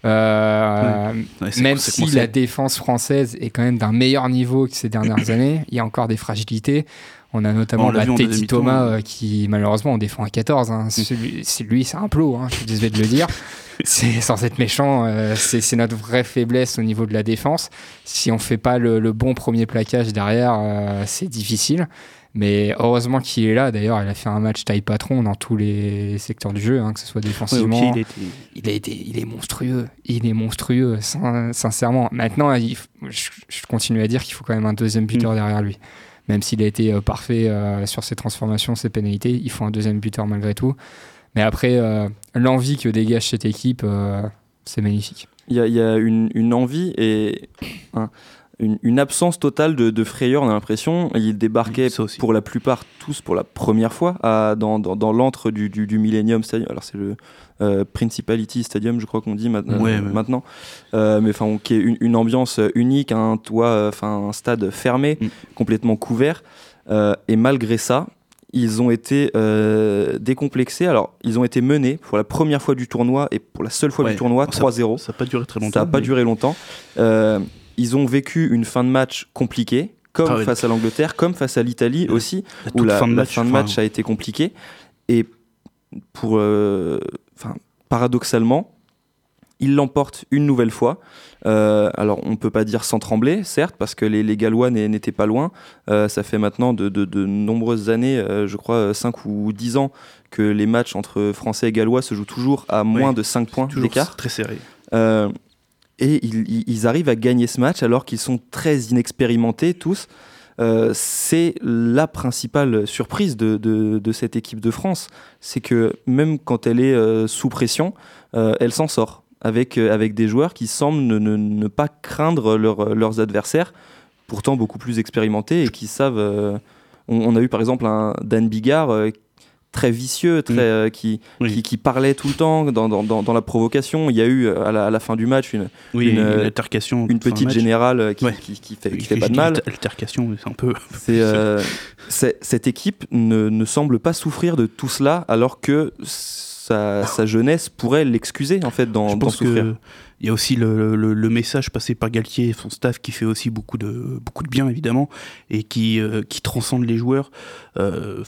Euh, Ouais, même si la défense française est quand même d'un meilleur niveau que ces dernières années, il y a encore des fragilités. On a notamment l'a bah, Teddy Thomas euh, qui malheureusement on défend à 14. hein. Celui- C'est lui, c'est un plot. hein, je suis désolé de le dire. C'est sans être méchant, euh, c'est notre vraie faiblesse au niveau de la défense. Si on fait pas le, le bon premier plaquage derrière, c'est difficile. Mais heureusement qu'il est là. D'ailleurs, il a fait un match taille patron dans tous les secteurs du jeu, hein, que ce soit défensivement, il était- il, a été, il est monstrueux. Il est monstrueux, sin- sincèrement. Maintenant, il f- je, continue à dire qu'il faut quand même un deuxième buteur Mm. derrière lui. Même s'il a été euh, parfait euh, sur ses transformations, ses pénalités, il faut un deuxième buteur malgré tout. Mais après, euh, l'envie que dégage cette équipe, euh, c'est magnifique. Il y a, il y a une, une envie et un- une, une absence totale de, de frayeur, on a l'impression. Ils débarquaient pour la plupart tous pour la première fois à- dans, dans, dans l'antre du, du, du Millennium Stadium. Alors c'est le euh, Principality Stadium, je crois qu'on dit ma- euh, Ouais, maintenant. Euh, mais enfin, qui est une, une ambiance unique, un toit, enfin un stade fermé, Mm. complètement couvert. Euh, et malgré ça, ils ont été euh, décomplexés. Alors, ils ont été menés pour la première fois du tournoi et pour la seule fois Ouais. du tournoi, Ça- 3-0. Ça n'a pas duré très longtemps. Ça n'a pas duré longtemps. Euh, ils ont vécu une fin de match compliquée, comme Ah face à l'Angleterre, comme face à l'Italie aussi, La où la, fin de la match, fin de enfin, match a été compliquée. Et pour, euh, paradoxalement, ils l'emportent une nouvelle fois. Euh, alors, on ne peut pas dire sans trembler, certes, parce que les, les Gallois n'étaient pas loin. Euh, ça fait maintenant de, de- de nombreuses années, euh, je crois 5 ou 10 ans, que les matchs entre Français et Gallois se jouent toujours à moins de 5 points d'écart. très serré. Et ils, arrivent à gagner ce match alors qu'ils sont très inexpérimentés tous. Euh, c'est la principale surprise de, cette équipe de France. C'est que même quand elle est euh, sous pression, euh, elle s'en sort avec, des joueurs qui semblent ne, pas craindre leur- leurs adversaires, pourtant beaucoup plus expérimentés et qui savent. on, a eu par exemple un Dan Bigard très vicieux, très, Mm. euh, qui, Oui. qui, qui parlait tout le temps dans, dans- dans- dans la provocation. Il y a eu euh, à la, à la fin du match une, Oui, une, une, euh, altercation. une petite générale qui, Ouais. qui, qui fait, pas de mal. Altercation, c'est un peu. Euh, cette équipe ne, ne semble pas souffrir de tout cela alors que sa, sa jeunesse pourrait l'excuser en fait d'en Je souffrir. que il y a aussi le, le- le message passé par Galtier et son staff qui fait aussi beaucoup de, beaucoup de bien évidemment et qui, euh, qui transcende les joueurs. Euh,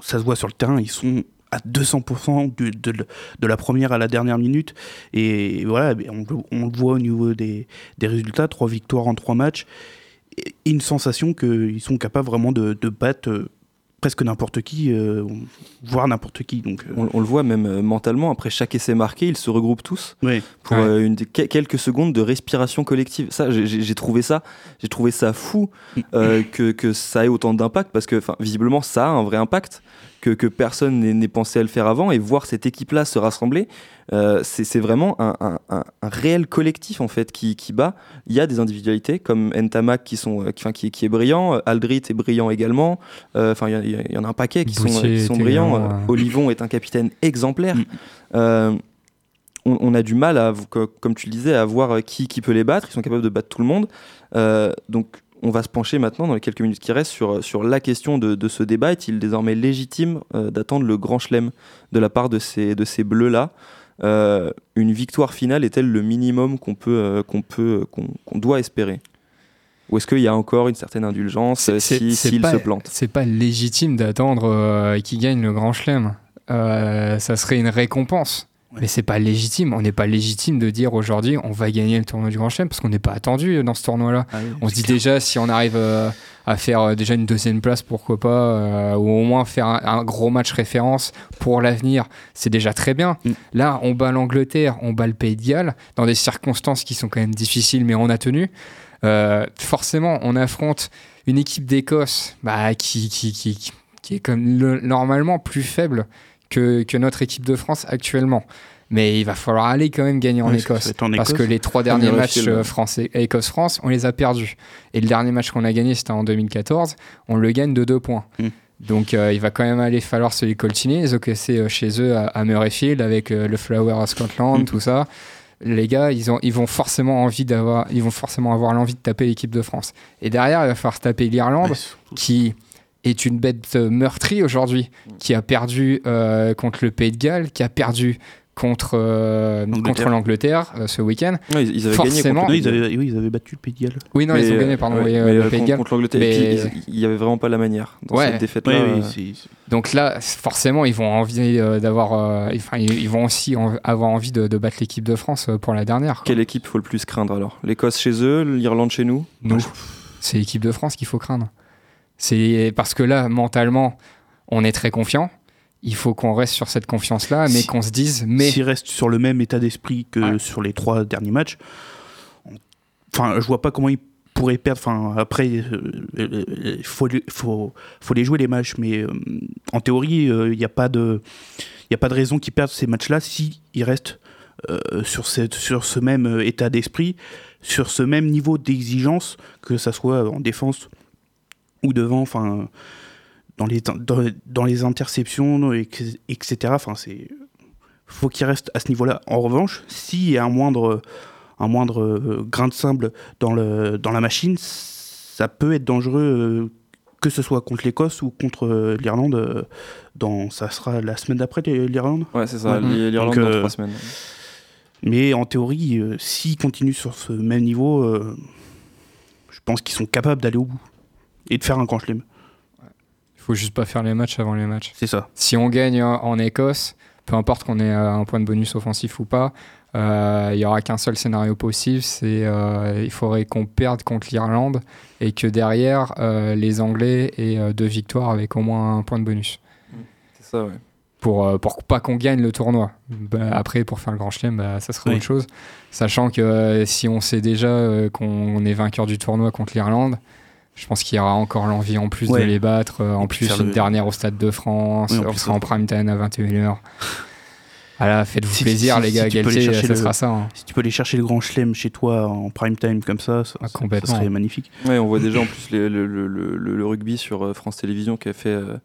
ça se voit sur le terrain, ils sont à 200% du- de, de- la première à la dernière minute et voilà, mais on, le- on le voit au niveau des, des résultats, trois victoires en trois matchs et une sensation qu'ils sont capables vraiment de, de battre euh, presque n'importe qui, euh, voire n'importe qui. Donc, euh, On, on le voit même euh, mentalement, après chaque essai marqué, ils se regroupent tous pour Ouais. euh, une, que- quelques secondes de respiration collective. Ça, j'ai- trouvé ça, j'ai trouvé ça fou euh, que, que ça ait autant d'impact parce que, visiblement, ça a un vrai impact que, que personne n'ait pensé à le faire avant et voir cette équipe-là se rassembler, euh, c'est vraiment un, un- un- un réel collectif en fait qui, qui bat. Il y a des individualités comme Ntamak qui sont, euh, qui, qui, qui est brillant, euh, Aldrit est brillant également. Enfin, il y il en a un paquet qui sont, qui brillants. Euh. Olivon est un capitaine exemplaire. Mm. On, on a du mal, à, co- comme tu le disais, à voir qui, qui peut les battre. Ils sont capables de battre tout le monde. Donc, on va se pencher maintenant, dans les quelques minutes qui restent, sur, sur la question de, de ce débat. Est-il désormais légitime euh, d'attendre le grand chelem de la part de ces, de ces bleus-là Euh, Une victoire finale est-elle le minimum qu'on peut, euh, qu'on peut, qu'on qu'on doit espérer? Ou est-ce qu'il y a encore une certaine indulgence C'est- si- c'est s'ils pas- se plantent C'est pas légitime d'attendre qu'il gagne le grand chelem. Ça serait une récompense. Mais c'est pas légitime. On n'est pas légitime de dire aujourd'hui on va gagner le tournoi du Grand Chelem parce qu'on n'est pas attendu dans ce tournoi-là. Ah oui, On se dit clair. déjà si on arrive euh, à faire euh, déjà une deuxième place, pourquoi pas, euh, ou au moins faire un, un gros match référence pour l'avenir, c'est déjà très bien. Mm. Là, on bat l'Angleterre, on bat le Pays de Galles, dans des circonstances qui sont quand même difficiles, mais on a tenu. Euh, forcément, on affronte une équipe d'Écosse bah, qui, qui, qui, qui- qui est comme le- normalement plus faible que, que notre équipe de France actuellement. Mais il va falloir aller quand même gagner en Écosse. Parce que les trois derniers matchs euh, français, Écosse-France, on les a perdus. Et le dernier match qu'on a gagné, c'était en 2014. On le gagne de deux points. Mm. Donc euh, il va quand même aller falloir se les coltiner. Ils ont cassé euh, chez eux à, à Murrayfield avec euh, le Flower à Scotland, Mm. tout ça. Les gars, ils, ont, ils vont forcément envie d'avoir, ils vont forcément avoir l'envie de taper l'équipe de France. Et derrière, il va falloir taper l'Irlande, qui est une bête euh, meurtrie aujourd'hui, qui a perdu euh, contre le Pays de Galles, qui a perdu contre, euh, L'Angleterre. contre l'Angleterre euh, ce week-end. Ouais, ils, ils avaient gagné Forcément. contre Non, le ils avaient, oui, ils avaient battu le Pays de Galles. Oui, non, Mais, ils ont gagné, pardon, ouais, oui, mais, le Pays de contre, Galles. contre l'Angleterre. Mais- il y avait vraiment pas la manière dans Ouais. cette défaite-là. Oui, Donc là, forcément, ils vont envie d'avoir, enfin, ils ils vont aussi en- avoir envie de, de battre l'équipe de France pour la dernière. quoi. Quelle équipe faut le plus craindre alors? L'Écosse chez eux, l'Irlande chez nous? Nous, c'est l'équipe de France qu'il faut craindre. C'est parce que là, mentalement, on est très confiant. Il faut qu'on reste sur cette confiance-là, mais Si- qu'on se dise, mais S'ils restent sur le même état d'esprit que Ouais. sur les trois derniers matchs, on- enfin, je vois pas comment ils pourraient perdre. Enfin, après, il faut, les- faut, faut les jouer les matchs, mais euh, en théorie, il n'y a pas de, il a pas de raison qu'ils perdent ces matchs-là si ils restent euh, sur, cette, sur ce même euh, état d'esprit, sur ce même niveau d'exigence, que ça soit en défense ou devant, enfin, dans les, dans, dans les interceptions, etc. Enfin, c'est faut qu'il reste à ce niveau-là. En revanche, s'il y a un moindre, un moindre euh, grain de sable dans, le, dans la machine, ça peut être dangereux, euh, que ce soit contre l'Écosse ou contre euh, l'Irlande. dans, ça sera la semaine d'après l'Irlande. Ouais, c'est ça, Ouais. l'Irlande Donc, dans euh, trois semaines. Mais en théorie, euh, s'ils continuent sur ce même niveau, euh, je pense qu'ils sont capables d'aller au bout et de faire un grand chelem. il faut juste pas faire les matchs avant les matchs. C'est ça. Si on gagne en Écosse, peu importe qu'on ait euh, un point de bonus offensif ou pas, euh, il y aura qu'un seul scénario possible, c'est euh, il faudrait qu'on perde contre l'Irlande et que derrière euh, les Anglais aient euh, deux victoires avec au moins un point de bonus. C'est ça, ouais. pour, euh, pour pas qu'on gagne le tournoi. Bah, après, pour faire le grand chelem, bah, ça serait Oui. autre chose. Sachant que euh, si on sait déjà euh, qu'on est vainqueur du tournoi contre l'Irlande, je pense qu'il y aura encore l'envie en plus Ouais. de les battre. euh, en Et plus, une le- dernière au Stade de France. Oui, en on sera en prime time à 21h. Voilà, faites-vous Si- plaisir, si- les si gars. Galtier, chercher ça le- sera ça. hein. Si tu peux aller chercher le grand chelem chez toi en prime time comme ça, ça, Ah, ça- complètement. ça serait magnifique. Ouais, on voit déjà en plus les- le, le- le- le- le rugby sur euh, France Télévisions qui a fait euh,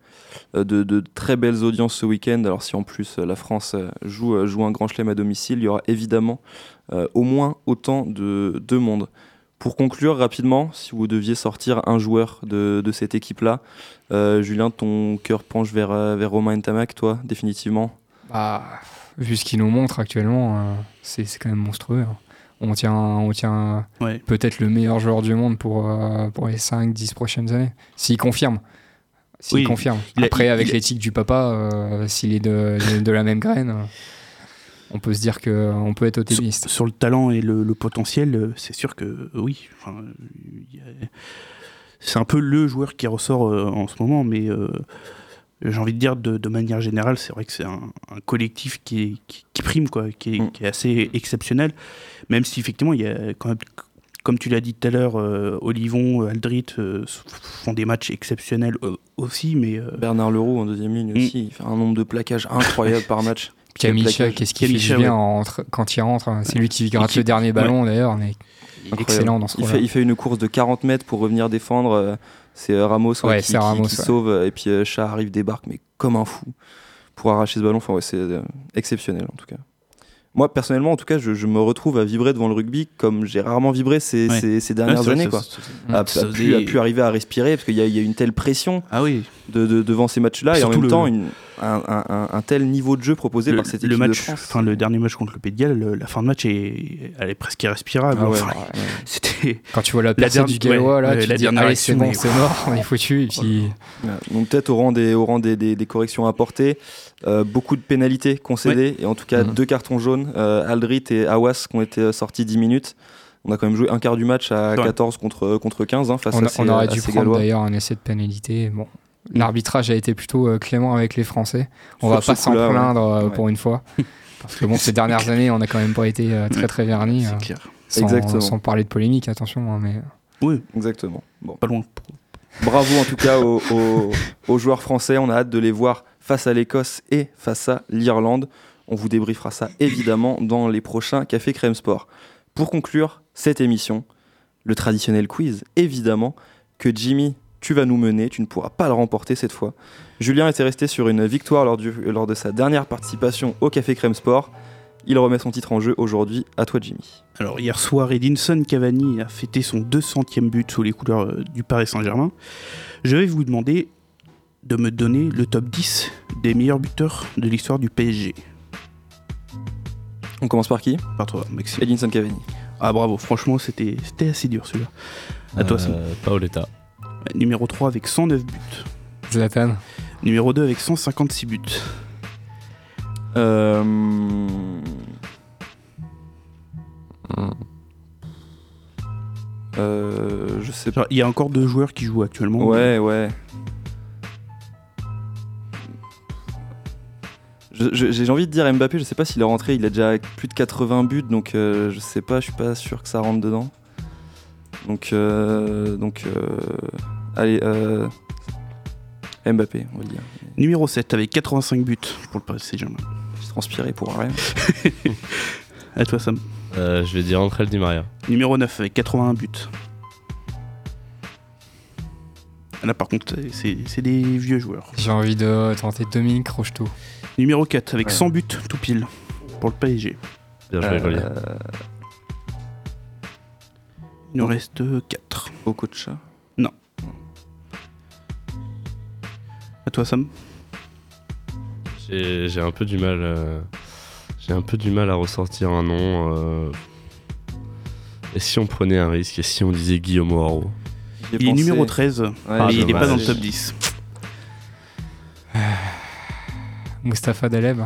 de, de très belles audiences ce week-end. Alors si en plus la France joue, joue un grand chelem à domicile, il y aura évidemment euh, au moins autant de, de monde. Pour conclure rapidement, si vous deviez sortir un joueur de, de cette équipe-là, euh, Julien, ton cœur penche vers, euh, vers Romain Ntamak, toi, définitivement? Bah, vu ce qu'il nous montre actuellement, euh, c'est quand même monstrueux. hein. On tient, on tient Ouais. peut-être le meilleur joueur du monde pour, euh, pour les 5-10 prochaines années. S'il confirme. S'il Oui, confirme. il a- Après, il- avec l'éthique du papa, euh, s'il est de, de, de la même graine, euh, on peut se dire qu'on peut être Sur, optimiste. sur le talent et le, le potentiel, euh, c'est sûr que euh, oui. Enfin, euh, c'est un peu le joueur qui ressort euh, en ce moment, mais euh, j'ai envie de dire de, de manière générale, c'est vrai que c'est un, un collectif qui, est- qui, qui prime, quoi, qui est, Mm. qui est assez exceptionnel, même si effectivement, il y a quand même, comme tu l'as dit tout à l'heure, euh, Olivon, Aldrit euh, font des matchs exceptionnels euh, aussi, mais euh, Bernard Leroux en deuxième ligne Mm. aussi, il fait un nombre de plaquages incroyable par match. Plaquage. qu'est-ce qu'il fait bien en quand il rentre hein. C'est lui qui gratte qui- le dernier ballon d'ailleurs. mais excellent dans ce il rôle. fait, il fait une course de 40 mètres pour revenir défendre. euh, C'est euh, Ramos ouais, Ouais, qui, Ramos, qui ouais. sauve. euh, Et puis Chat arrive, débarque, mais comme un fou pour arracher ce ballon. Enfin, ouais, c'est euh, exceptionnel en tout cas. Moi, personnellement, en tout cas, je, je me retrouve à vibrer devant le rugby comme j'ai rarement vibré ces, Ouais. ces, ces ouais, dernières années. Quoi. faisait- plus arriver à respirer parce qu'il y, a- y a une telle pression Ah oui, de, de- devant ces matchs-là et en même le- temps une- un, un- un tel niveau de jeu proposé le, par cette le équipe match, de France. le dernier match contre le Pays de Galles, le- la fin de match est, elle est presque irrespirable. Ah ouais, Enfin, ouais. C'était Quand tu vois la percée dernière- du Gallois, ouais, là, tu la dis, dernière allez, c'est bon, est- c'est mort, on est foutu. Et puis. Donc peut-être au rang des, au rang des, des- des corrections apportées, euh, beaucoup de pénalités concédées, et en tout cas Mhm. deux cartons jaunes, euh, Aldrit et Awas qui ont été euh, sortis 10 minutes. On a quand même joué un quart du match à Ouais. 14 contre, contre 15 hein, face on, à a- ces, on aurait à dû prendre d'ailleurs un essai de pénalité. Bon, l'arbitrage a été plutôt euh, clément avec les Français. On Sur va pas s'en plaindre euh, Ouais. pour une fois. Parce que bon, ces dernières années, on a quand même pas été euh, très très vernis. c'est euh, clair. sans, Exactement. sans parler de polémique, attention. hein, mais Oui, Exactement. Bon. pas loin. Bravo en tout cas aux, aux- aux joueurs français. On a hâte de les voir face à l'Écosse et face à l'Irlande. On vous débriefera ça évidemment dans les prochains Café Crème Sport. Pour conclure cette émission, le traditionnel quiz, évidemment, que Jimmy, tu vas nous mener. Tu ne pourras pas le remporter cette fois. Julien était resté sur une victoire lors, du- lors de sa dernière participation au Café Crème Sport. Il remet son titre en jeu aujourd'hui. À toi, Jimmy. Alors hier soir, Edinson Cavani a fêté son 200e but sous les couleurs euh, du Paris Saint-Germain. Je vais vous demander de me donner le top 10 des meilleurs buteurs de l'histoire du PSG. On commence par qui? Par toi, Maxime. Edinson Cavani. Ah bravo, franchement c'était c'était assez dur celui-là. À toi, Sam. Euh, Paoletta. Numéro 3 avec 109 buts. Zlatan, Numéro 2 avec 156 buts. Euh... Euh, je sais pas. Il y a encore deux joueurs qui jouent actuellement. Ouais, ouais. J'ai envie de dire Mbappé, je sais pas s'il est rentré, il a déjà plus de 80 buts, donc euh, je sais pas, je suis pas sûr que ça rentre dedans. Donc, euh, donc euh, allez, euh, Mbappé, on va le dire. Numéro 7 avec 85 buts pour le Paris Saint-Germain. J'ai transpiré pour rien. À toi Sam. Euh, je vais dire André Di Maria. Numéro 9 avec 81 buts. Là par contre c'est c'est des vieux joueurs. j'ai envie de tenter Dominique Rocheteau. Numéro 4 avec Ouais. 100 buts tout pile pour le PSG. Bien joué. Euh, Il nous reste 4. Okocha. À toi Sam. J'ai un peu du mal. euh, J'ai un peu du mal à ressortir un nom. euh, Et si on prenait un risque Et si on disait Guillaume ai Il est pensé. numéro 13 Ouais, mais il n'est pas dans le top 10. Mustapha Daleb,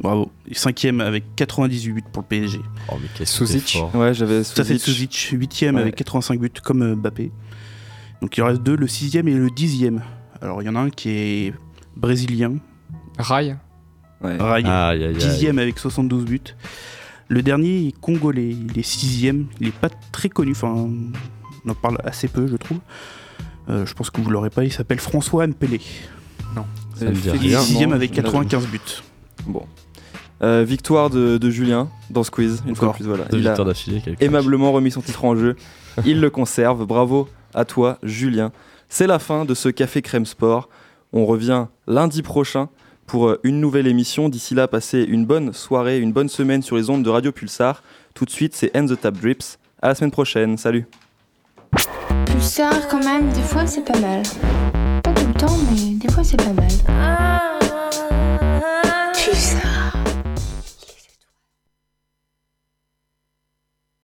Bravo. Cinquième avec 98 buts pour le PSG. Oh, mais qu'est-ce Suzic. que c'est fort. Ouais, j'avais Ça fait Suzic. Suzic, 8ème Ouais. avec 85 buts comme euh, Mbappé. Donc il en reste deux, le 6ème et le 10ème. Alors il y en a un qui est brésilien, Rai, Ouais. Rai, aïe. 10ème avec 72 buts. Le dernier est congolais, il est 6ème, il est pas très connu, enfin on en parle assez peu je trouve. Euh, je pense que vous l'aurez pas, il s'appelle François Mpélé. Ça me dit Effectivement, Il est rien. 6ème avec là, 95 buts. Bon. Euh, victoire de, de Julien dans ce quiz, une fois de plus. Voilà. Deux Il a aimablement remis son titre en jeu. Il le conserve. Bravo à toi, Julien. C'est la fin de ce Café Crème Sport. On revient lundi prochain pour euh, une nouvelle émission. D'ici là, passez une bonne soirée, une bonne semaine sur les ondes de Radio Pulsar. Tout de suite, c'est End the Tap Drips. À la semaine prochaine. Salut. Pulsar, quand même, des fois c'est pas mal. Pas tout le temps, mais des fois c'est pas mal. Ah,